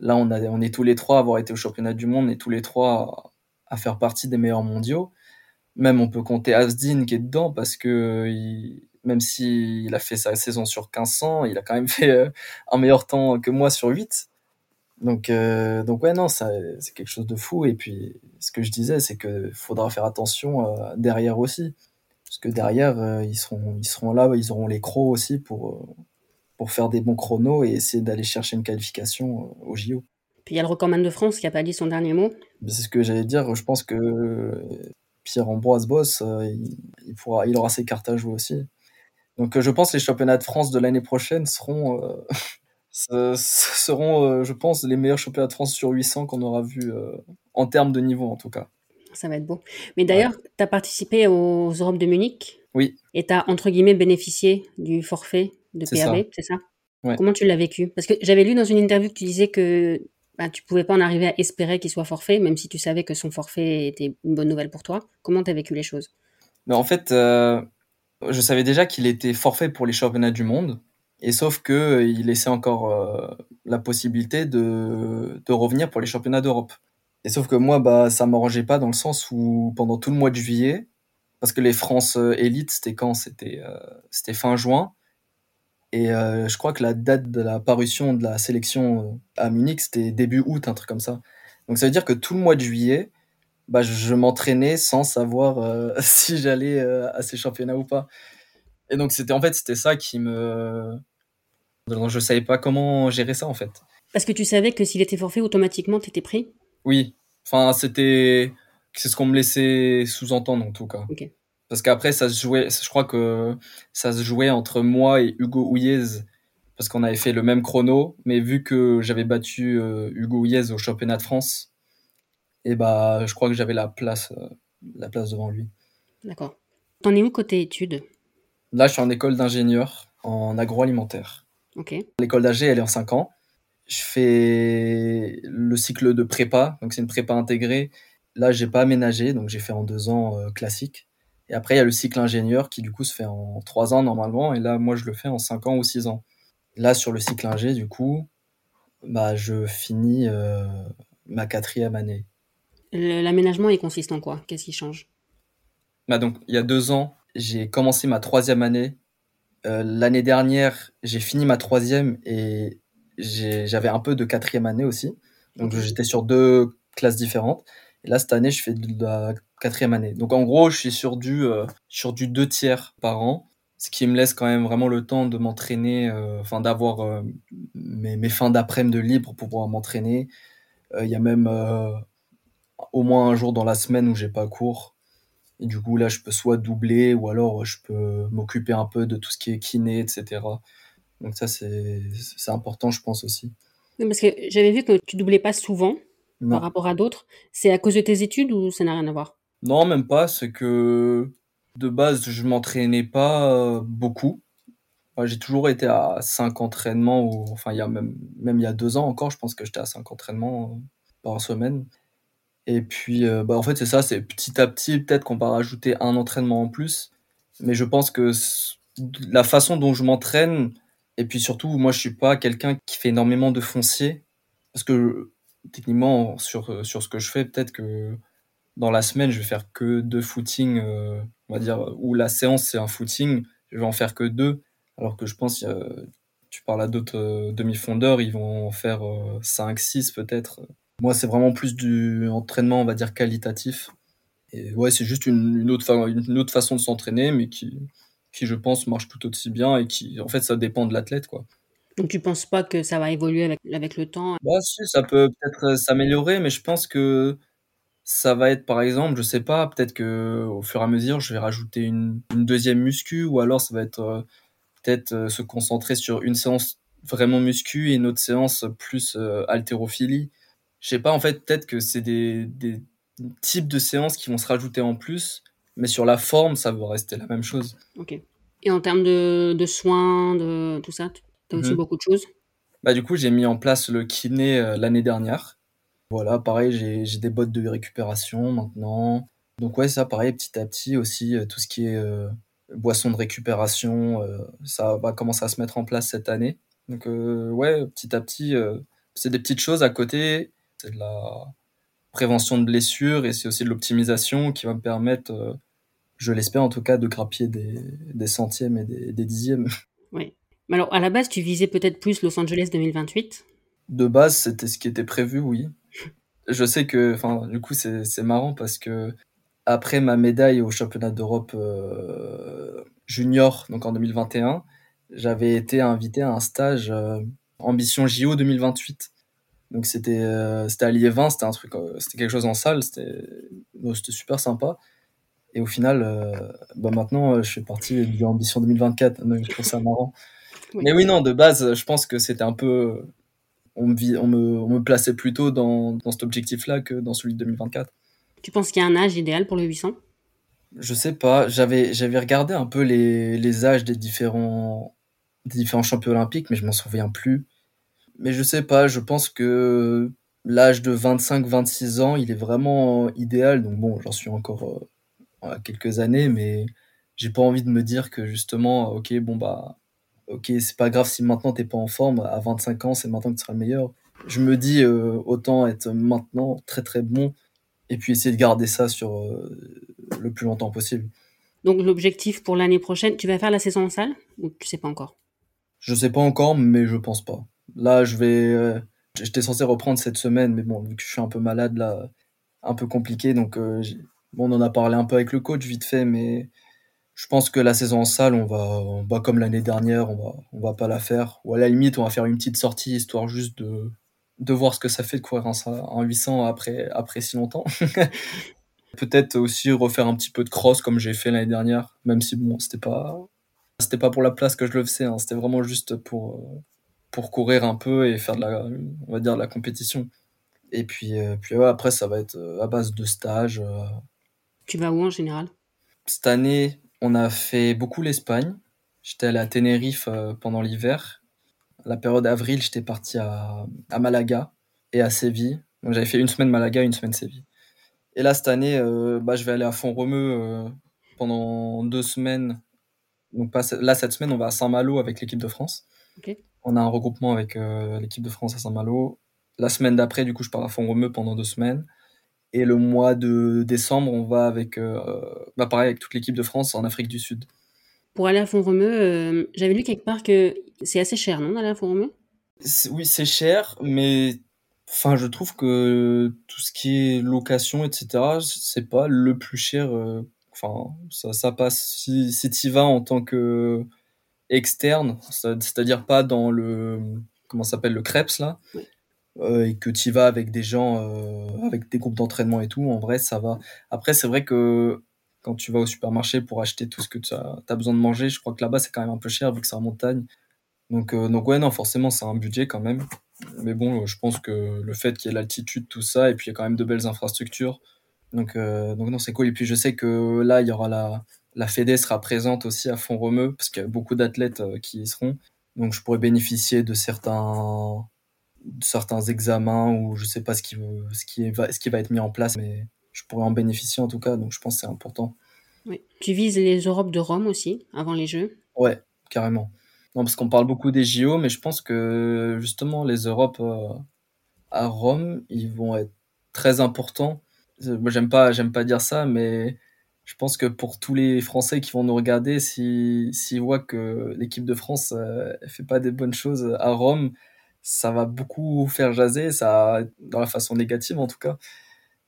là, on, a, on est tous les trois à avoir été au championnat du monde, et tous les trois à, faire partie des meilleurs mondiaux. Même on peut compter Asdin qui est dedans parce que il, même s'il a fait sa saison sur 1500, il a quand même fait euh, un meilleur temps que moi sur 8. Donc, euh, donc ouais, non, ça, c'est quelque chose de fou. Et puis, ce que je disais, c'est que faudra faire attention euh, derrière aussi. Parce que derrière, euh, ils, seront, ils seront là, ils auront les crocs aussi pour, pour faire des bons chronos et essayer d'aller chercher une qualification au JO. Puis il y a le recordman de France qui n'a pas dit son dernier mot. C'est ce que j'allais dire. Je pense que Pierre-Ambroise Boss, il, il, pourra, il aura ses cartes à jouer aussi. Donc euh, je pense que les championnats de France de l'année prochaine seront, euh, seront euh, je pense, les meilleurs championnats de France sur 800 qu'on aura vu en termes de niveau en tout cas. Ça va être beau. Mais d'ailleurs, ouais. tu as participé aux Europes de Munich. Oui. Et tu as, entre guillemets, bénéficié du forfait de PAB, c'est ça, ça? Ouais. Comment tu l'as vécu? Parce que j'avais lu dans une interview que tu disais que bah, tu pouvais pas en arriver à espérer qu'il soit forfait, même si tu savais que son forfait était une bonne nouvelle pour toi. Comment tu as vécu les choses? Mais En fait, euh, je savais déjà qu'il était forfait pour les championnats du monde, et sauf que euh, il laissait encore euh, la possibilité de, de revenir pour les championnats d'Europe. Et sauf que moi, bah, ça m'arrangeait pas dans le sens où pendant tout le mois de juillet, parce que les France élites, c'était quand? C'était euh, c'était fin juin. Et euh, je crois que la date de la parution de la sélection euh, à Munich, c'était début août, un truc comme ça. Donc ça veut dire que tout le mois de juillet, bah, je, je m'entraînais sans savoir euh, si j'allais euh, à ces championnats ou pas. Et donc c'était en fait c'était ça qui me, je savais pas comment gérer ça en fait. Parce que tu savais que s'il était forfait, automatiquement t'étais pris. Oui, enfin c'était c'est ce qu'on me laissait sous-entendre en tout cas. Okay. Parce qu'après, ça se jouait, je crois que ça se jouait entre moi et Hugo Houyez, parce qu'on avait fait le même chrono, mais vu que j'avais battu euh, Hugo Houyez au championnat de France, et bah, je crois que j'avais la place, euh, la place devant lui. D'accord. T'en es où côté études? Là, je suis en école d'ingénieur en agroalimentaire. Ok. L'école d'AG, elle est en 5 ans. Je fais le cycle de prépa, donc c'est une prépa intégrée. Là, j'ai pas aménagé, donc j'ai fait en deux ans euh, classique. Et après, il y a le cycle ingénieur qui, du coup, se fait en trois ans normalement. Et là, moi, je le fais en cinq ans ou six ans. Là, sur le cycle ingé, du coup, bah, je finis euh, ma quatrième année. L'aménagement, il consiste en quoi? Qu'est-ce qui change? Bah donc, il y a deux ans, j'ai commencé ma troisième année. Euh, L'année dernière, j'ai fini ma troisième et j'avais un peu de quatrième année aussi. Donc, j'étais sur deux classes différentes. Et là, cette année, je fais de la quatrième année. Donc, en gros, je suis sur du, euh, sur du deux tiers par an. Ce qui me laisse quand même vraiment le temps de m'entraîner, euh, enfin, d'avoir mes, mes fins d'après-midi de libre pour pouvoir m'entraîner. Il y a même au moins un jour dans la semaine où j'ai pas cours. Et du coup, là, je peux soit doubler ou alors je peux m'occuper un peu de tout ce qui est kiné, etc. Donc ça, c'est c'est important, je pense aussi. Oui, parce que j'avais vu que tu doublais pas souvent par rapport à d'autres. C'est à cause de tes études ou ça n'a rien à voir? non, même pas. C'est que de base, je m'entraînais pas euh, beaucoup. Enfin, j'ai toujours été à 5 entraînements, ou, enfin, il y a même, même il y a deux ans encore, je pense que j'étais à 5 entraînements euh, par semaine. Et puis, euh, bah, en fait, c'est ça, c'est petit à petit, peut-être qu'on va rajouter un entraînement en plus. Mais je pense que la façon dont je m'entraîne, et puis surtout, moi, je suis pas quelqu'un qui fait énormément de foncier. Parce que, techniquement, sur, euh, sur ce que je fais, peut-être que dans la semaine, je vais faire que deux footings, euh, on va dire, où la séance, c'est un footing, je vais en faire que deux. Alors que je pense, tu parles à d'autres demi-fondeurs, ils vont en faire euh, 5, 6 peut-être. Moi, c'est vraiment plus du entraînement, on va dire, qualitatif. Et ouais, c'est juste une, une autre, une autre façon de s'entraîner, mais qui, qui, je pense, marche tout aussi bien et qui, en fait, ça dépend de l'athlète, quoi. Donc tu penses pas que ça va évoluer avec, avec le temps? Bah, si, ça peut peut-être euh, s'améliorer, mais je pense que ça va être, par exemple, je sais pas, peut-être que au fur et à mesure, je vais rajouter une, une deuxième muscu, ou alors ça va être euh, peut-être euh, se concentrer sur une séance vraiment muscu et une autre séance plus euh, haltérophilie. Je sais pas, en fait, peut-être que c'est des, des types de séances qui vont se rajouter en plus, mais sur la forme, ça va rester la même chose. Ok. Et en termes de, de soins, de tout ça, tu as aussi Mhm. beaucoup de choses? Bah, du coup, j'ai mis en place le kiné euh, l'année dernière. Voilà, pareil, j'ai j'ai des bottes de récupération maintenant. Donc ouais, ça, pareil, petit à petit aussi, euh, tout ce qui est euh, boisson de récupération, euh, ça va commencer à se mettre en place cette année. Donc ouais, petit à petit, c'est des petites choses à côté. C'est de la prévention de blessures et c'est aussi de l'optimisation qui va me permettre, euh, je l'espère en tout cas, de grappiller des, des centièmes et des, des dixièmes. Oui. Mais alors, à la base, tu visais peut-être plus Los Angeles 2028. De base, c'était ce qui était prévu, oui. Je sais que, enfin, du coup, c'est c'est marrant parce que après ma médaille au championnat d'Europe euh, junior, donc en 2021, j'avais été invité à un stage euh, Ambition JO 2028. Donc c'était euh, c'était à Liévin, c'était un truc, euh, c'était quelque chose en salle, c'était c'était super sympa. Et au final, euh, bah maintenant, euh, je fais partie du Ambition 2024, donc je trouve ça marrant. Oui. Mais oui, non, de base, je pense que c'était un peu, on me, on me, on me plaçait plutôt dans, dans cet objectif-là que dans celui de 2024. Tu penses qu'il y a un âge idéal pour le 800? Je sais pas, j'avais, j'avais regardé un peu les, les âges des différents, des différents champions olympiques, mais je m'en souviens plus. Mais je sais pas, je pense que l'âge de 25-26 ans, il est vraiment idéal. Donc bon, j'en suis encore euh, à quelques années, mais j'ai pas envie de me dire que justement, ok, bon bah, ok, c'est pas grave si maintenant t'es pas en forme, à 25 ans, c'est maintenant que tu seras le meilleur. Je me dis, euh, autant être maintenant très très bon, et puis essayer de garder ça sur euh, le plus longtemps possible. Donc, l'objectif pour l'année prochaine, tu vas faire la saison en salle? Ou tu sais pas encore? Je sais pas encore, mais je pense pas. Là, je vais. euh, J'étais censé reprendre cette semaine, mais bon, vu que je suis un peu malade, là, un peu compliqué, donc euh, bon, on en a parlé un peu avec le coach vite fait, mais je pense que la saison en salle, on va, on va comme l'année dernière, on va, on va pas la faire. Ou à la limite, on va faire une petite sortie histoire juste de, de voir ce que ça fait de courir un 800 après, après si longtemps. Peut-être aussi refaire un petit peu de cross comme j'ai fait l'année dernière, même si bon, c'était pas, pas pour la place que je le faisais, hein, c'était vraiment juste pour, euh, pour courir un peu et faire de la, on va dire, de la compétition. Et puis, euh, puis ouais, après, ça va être euh, à base de stages. euh. Tu vas où en général? Cette année, on a fait beaucoup l'Espagne. J'étais allé à Tenerife pendant l'hiver. La période avril, j'étais parti à, à Malaga et à Séville. Donc j'avais fait une semaine Malaga, une semaine Séville. Et là, cette année, euh, bah, je vais aller à Font-Romeu euh, pendant deux semaines. Donc pas, là, cette semaine, on va à Saint-Malo avec l'équipe de France. On a un regroupement avec euh, l'équipe de France à Saint-Malo. La semaine d'après, du coup, je pars à Font-Romeu pendant deux semaines. Et le mois de décembre, on va avec, euh, bah pareil, avec toute l'équipe de France en Afrique du Sud. Pour aller à Font-Romeu, euh, j'avais lu quelque part que c'est assez cher, non, d'aller à Font-Romeu? Oui, c'est cher, mais enfin, je trouve que tout ce qui est location, etc., c'est pas le plus cher. Enfin, ça, ça passe si, si tu y vas en tant que externe, c'est-à-dire pas dans le comment s'appelle le Krebs là, euh, et que tu y vas avec des gens, euh, avec des groupes d'entraînement et tout, en vrai ça va. Après c'est vrai que quand tu vas au supermarché pour acheter tout ce que tu as, as, besoin de manger, je crois que là-bas c'est quand même un peu cher vu que c'est en montagne. Donc, euh, donc ouais non forcément c'est un budget quand même. Mais bon je pense que le fait qu'il y ait l'altitude tout ça et puis il y a quand même de belles infrastructures. Donc, donc non c'est cool. Et puis je sais que là il y aura la la Fédé sera présente aussi à Font-Romeu parce qu'il y a beaucoup d'athlètes euh, qui y seront. Donc je pourrais bénéficier de certains, de certains examens ou je sais pas ce qui, ce, qui va, ce qui va être mis en place, mais je pourrais en bénéficier en tout cas, donc je pense que c'est important. Oui. Tu vises les Europes de Rome aussi, avant les Jeux? Ouais, carrément. Non, parce qu'on parle beaucoup des JO, mais je pense que justement les Europes euh, à Rome, ils vont être très importants. Moi, j'aime pas, j'aime pas dire ça, mais je pense que pour tous les Français qui vont nous regarder, s'ils si, voient que l'équipe de France euh, fait pas des bonnes choses à Rome, ça va beaucoup faire jaser, ça dans la façon négative en tout cas.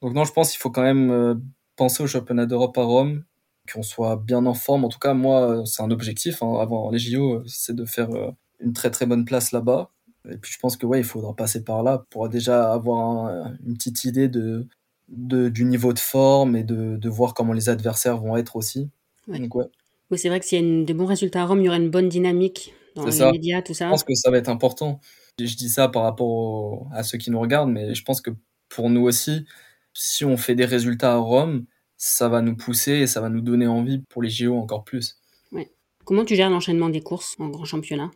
Donc non, je pense qu'il faut quand même euh, penser au championnat d'Europe à Rome, qu'on soit bien en forme. En tout cas, moi, c'est un objectif hein, avant les JO, c'est de faire euh, une très très bonne place là-bas. Et puis je pense que ouais, il faudra passer par là pour déjà avoir un, une petite idée de de, du niveau de forme et de, de, voir comment les adversaires vont être aussi. Ouais. Donc, ouais. Oui, c'est vrai que s'il y a une, de bons résultats à Rome, il y aura une bonne dynamique dans les ça. médias, tout ça. Je pense que ça va être important. Je dis ça par rapport au, à ceux qui nous regardent, mais je pense que pour nous aussi, si on fait des résultats à Rome, ça va nous pousser et ça va nous donner envie pour les JO encore plus. Ouais. Comment tu gères l'enchaînement des courses en grand championnat?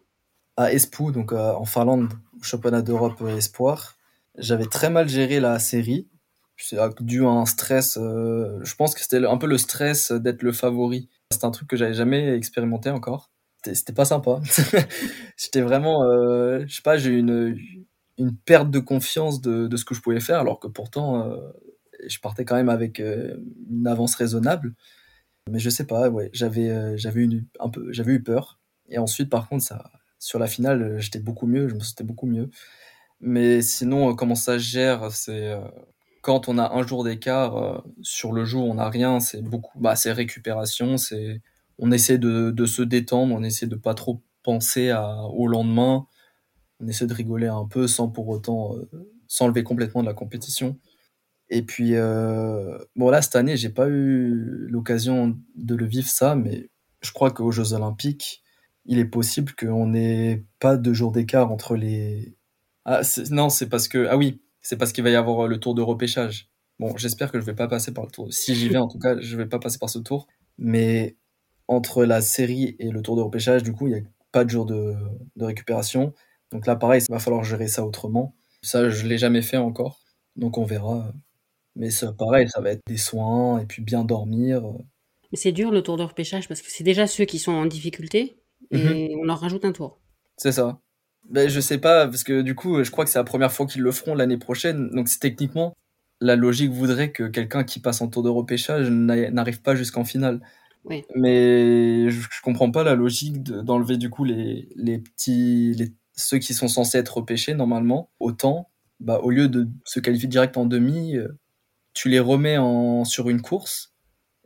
À Espoo, donc euh, en Finlande, championnat d'Europe espoir, j'avais très mal géré la série c'est dû à un stress. Euh, je pense que c'était un peu le stress d'être le favori. C'est un truc que j'avais jamais expérimenté encore. C'était pas sympa. J'étais vraiment, euh, je sais pas, j'ai eu une, une perte de confiance de, de, ce que je pouvais faire, alors que pourtant, euh, je partais quand même avec une avance raisonnable. Mais je sais pas, ouais, j'avais, j'avais une, eu peur. Et ensuite, par contre, ça, sur la finale, j'étais beaucoup mieux, je me sentais beaucoup mieux. Mais sinon, comment ça gère, c'est quand on a un jour d'écart euh, sur le jour, on n'a rien, c'est beaucoup, bah, c'est récupération, c'est, on essaie de, de, se détendre, on essaie de pas trop penser au lendemain, on essaie de rigoler un peu sans pour autant euh, s'enlever complètement de la compétition. Et puis, euh, bon là, cette année, j'ai pas eu l'occasion de le vivre ça, mais je crois qu'aux Jeux Olympiques, il est possible qu'on n'ait pas de jour d'écart entre les... Ah, non, c'est parce que... Ah oui, c'est parce qu'il va y avoir le tour de repêchage. Bon, j'espère que je vais pas passer par le tour. Si j'y vais, en tout cas, je vais pas passer par ce tour. Mais entre la série et le tour de repêchage, du coup, il n'y a pas de jour de, de, récupération. Donc là, pareil, il va falloir gérer ça autrement. Ça, je l'ai jamais fait encore. Donc on verra. Mais ça, pareil, ça va être des soins et puis bien dormir. Mais c'est dur le tour de repêchage parce que c'est déjà ceux qui sont en difficulté et -hmm. on leur rajoute un tour. C'est ça. Ben, je sais pas, parce que du coup, je crois que c'est la première fois qu'ils le feront l'année prochaine. Donc, techniquement, la logique voudrait que quelqu'un qui passe en tour de repêchage n'arrive pas jusqu'en finale. Oui. Mais je, je, comprends pas la logique d'enlever du coup les, les petits, les, ceux qui sont censés être repêchés normalement. Autant, bah, au lieu de se qualifier direct en demi, tu les remets en, sur une course.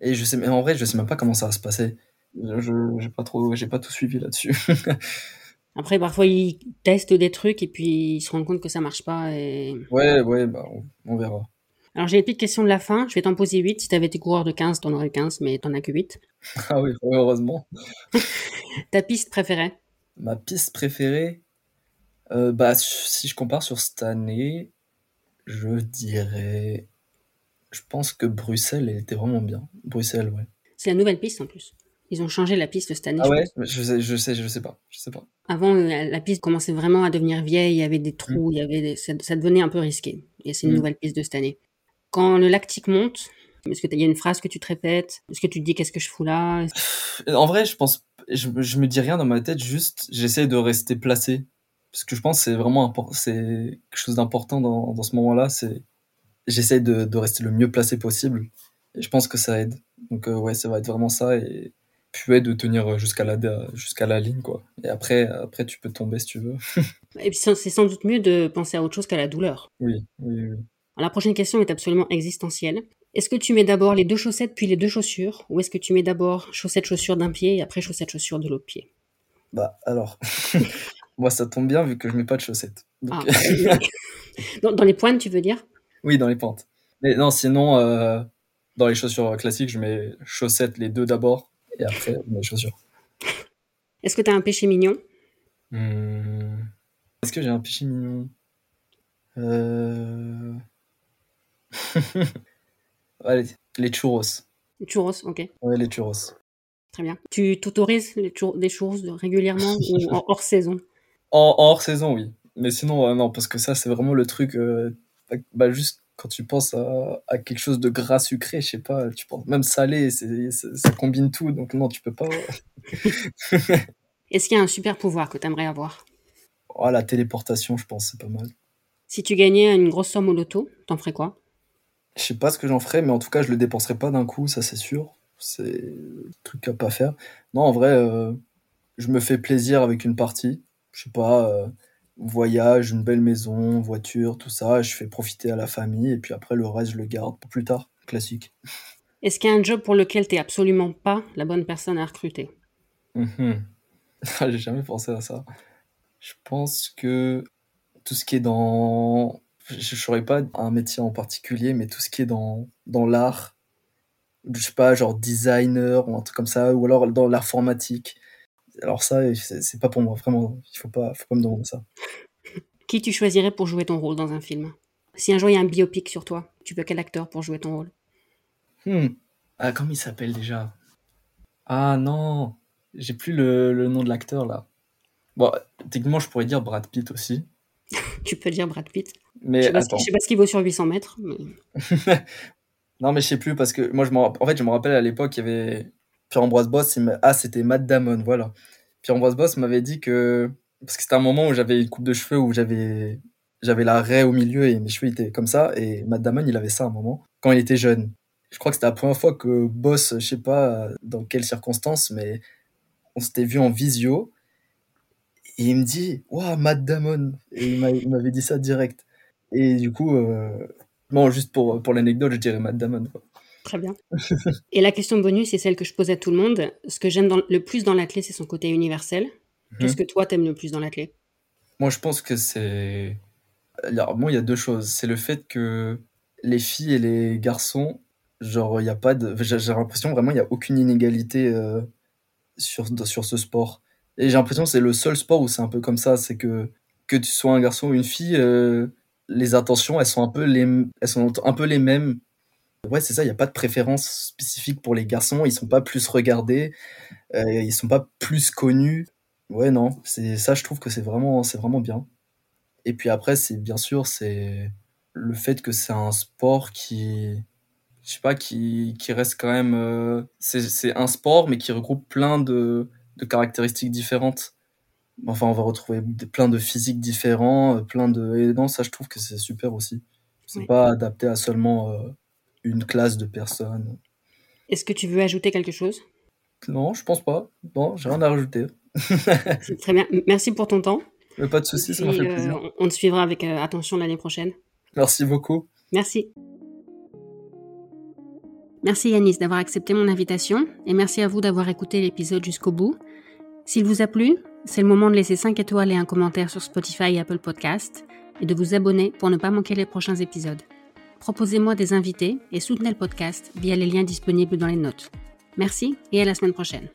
Et je sais, mais en vrai, je sais même pas comment ça va se passer. Je, j'ai pas trop, j'ai pas tout suivi là-dessus. Après, parfois, ils testent des trucs et puis ils se rendent compte que ça marche pas. Et... Ouais, ouais, bah, on, on verra. Alors, j'ai une petite question de la fin. Je vais t'en poser 8. Si t'avais été coureur de 15, t'en aurais 15, mais t'en as que 8. Ah oui, heureusement. Ta piste préférée? Ma piste préférée euh, Bah, si je compare sur cette année, je dirais. Je pense que Bruxelles était vraiment bien. Bruxelles, ouais. C'est la nouvelle piste en plus. Ils ont changé la piste cette année. Ah ouais? je sais, je sais, je sais pas, je sais pas. Avant, la piste commençait vraiment à devenir vieille. Il y avait des trous, mmh. il y avait des... ça, ça, devenait un peu risqué. Et c'est une mmh. nouvelle piste de cette année. Quand le lactique monte, est-ce qu'il y a une phrase que tu te répètes? Est-ce que tu te dis qu'est-ce que je fous là? En vrai, je pense, je, je me dis rien dans ma tête. Juste, j'essaie de rester placé parce que je pense que c'est vraiment important. C'est quelque chose d'important dans, dans ce moment-là. C'est j'essaye de, de, rester le mieux placé possible. Et je pense que ça aide. Donc ouais, ça va être vraiment ça. Et puis de tenir jusqu'à la, jusqu'à la ligne, quoi. Et après, après, tu peux tomber si tu veux. et puis c'est sans doute mieux de penser à autre chose qu'à la douleur. Oui, oui, oui. la prochaine question est absolument existentielle. Est-ce que tu mets d'abord les deux chaussettes puis les deux chaussures Ou est-ce que tu mets d'abord chaussettes chaussures d'un pied et après chaussettes chaussures de l'autre pied? Bah alors, moi ça tombe bien vu que je mets pas de chaussettes. Ah. dans, les pointes, tu veux dire? Oui, dans les pentes. Mais non, sinon, euh, dans les chaussures classiques, je mets chaussettes les deux d'abord et après mes chaussures. Est-ce que tu as un péché mignon? Hmm. Est-ce que j'ai un péché mignon? Euh... Allez, les churros. Les churros, ok. Ouais, les churros. Très bien. Tu t'autorises les des churros régulièrement ou en hors saison? En, hors saison, oui. Mais sinon, non, parce que ça, c'est vraiment le truc. Euh, bah, juste quand tu penses à, quelque chose de gras sucré, je sais pas, tu penses même salé, ça combine tout, donc non, tu peux pas. Est-ce qu'il y a un super pouvoir que tu aimerais avoir? Oh, La téléportation, je pense, c'est pas mal. Si tu gagnais une grosse somme au loto, t'en ferais quoi? Je sais pas ce que j'en ferais, mais en tout cas, je le dépenserai pas d'un coup, ça c'est sûr. C'est le truc à pas faire. Non, en vrai, euh, je me fais plaisir avec une partie. Je sais pas, euh, voyage, une belle maison, voiture, tout ça. Je fais profiter à la famille et puis après, le reste, je le garde pour plus tard. Classique. Est-ce qu'il y a un job pour lequel tu absolument pas la bonne personne à recruter? Mhm. J'ai jamais pensé à ça. Je pense que tout ce qui est dans je ne saurais pas un métier en particulier, mais tout ce qui est dans, dans l'art, je sais pas, genre designer ou un truc comme ça, ou alors dans l'informatique. Alors ça, c'est pas pour moi, vraiment, il faut pas, faut pas me demander ça. Qui tu choisirais pour jouer ton rôle dans un film? Si un jour il y a un biopic sur toi, tu veux quel acteur pour jouer ton rôle? Hmm. Ah, comment il s'appelle déjà? Ah non, j'ai plus le, le nom de l'acteur là. Bon, techniquement, je pourrais dire Brad Pitt aussi. tu peux dire Brad Pitt. Mais je sais, pas, sais pas ce qu'il vaut sur 800 mètres. non, mais je sais plus parce que moi, je en fait, je me rappelle à l'époque, il y avait Pierre-Ambroise Boss. Ah, c'était Matt Damon, voilà. Pierre-Ambroise Boss m'avait dit que. Parce que c'était un moment où j'avais une coupe de cheveux où j'avais j'avais la raie au milieu et mes cheveux étaient comme ça. Et Matt Damon, il avait ça à un moment, quand il était jeune. Je crois que c'était la première fois que Boss, je sais pas dans quelles circonstances, mais on s'était vu en visio. Et il me dit, waouh, Matt Damon. Et il m'avait dit ça direct. Et du coup, euh, bon, juste pour, pour l'anecdote, je dirais Matt Damon. Très bien. Et la question bonus, c'est celle que je pose à tout le monde. Ce que j'aime le plus dans l'athlète, c'est son côté universel. Mhm. Qu'est-ce que toi, t'aimes le plus dans l'athlète Moi, je pense que c'est. Alors, bon, il y a deux choses. C'est le fait que les filles et les garçons, genre, il n'y a pas de. J'ai l'impression vraiment, il n'y a aucune inégalité euh, sur, sur ce sport. Et j'ai l'impression que c'est le seul sport où c'est un peu comme ça. C'est que, que tu sois un garçon ou une fille, euh, les intentions, elles sont un peu les, elles sont un peu les mêmes. Ouais, c'est ça, il n'y a pas de préférence spécifique pour les garçons, ils sont pas plus regardés, euh, ils sont pas plus connus. Ouais, non, c'est ça, je trouve que c'est vraiment, c'est vraiment bien. Et puis après, c'est bien sûr, c'est le fait que c'est un sport qui, je sais pas, qui, qui reste quand même, euh, c'est un sport, mais qui regroupe plein de, de caractéristiques différentes. Enfin, on va retrouver plein de physiques différents, euh, plein de. Et non, ça, je trouve que c'est super aussi. C'est pas adapté à seulement euh, une classe de personnes. Est-ce que tu veux ajouter quelque chose? Non, je pense pas. Non, j'ai rien à rajouter. très bien. Merci pour ton temps. pas de souci, ça m'a fait plaisir. Euh, on te suivra avec attention l'année prochaine. Merci beaucoup. Merci. Merci Yanis d'avoir accepté mon invitation et merci à vous d'avoir écouté l'épisode jusqu'au bout. S'il vous a plu, c'est le moment de laisser 5 étoiles et un commentaire sur Spotify et Apple Podcast et de vous abonner pour ne pas manquer les prochains épisodes. Proposez-moi des invités et soutenez le podcast via les liens disponibles dans les notes. Merci et à la semaine prochaine.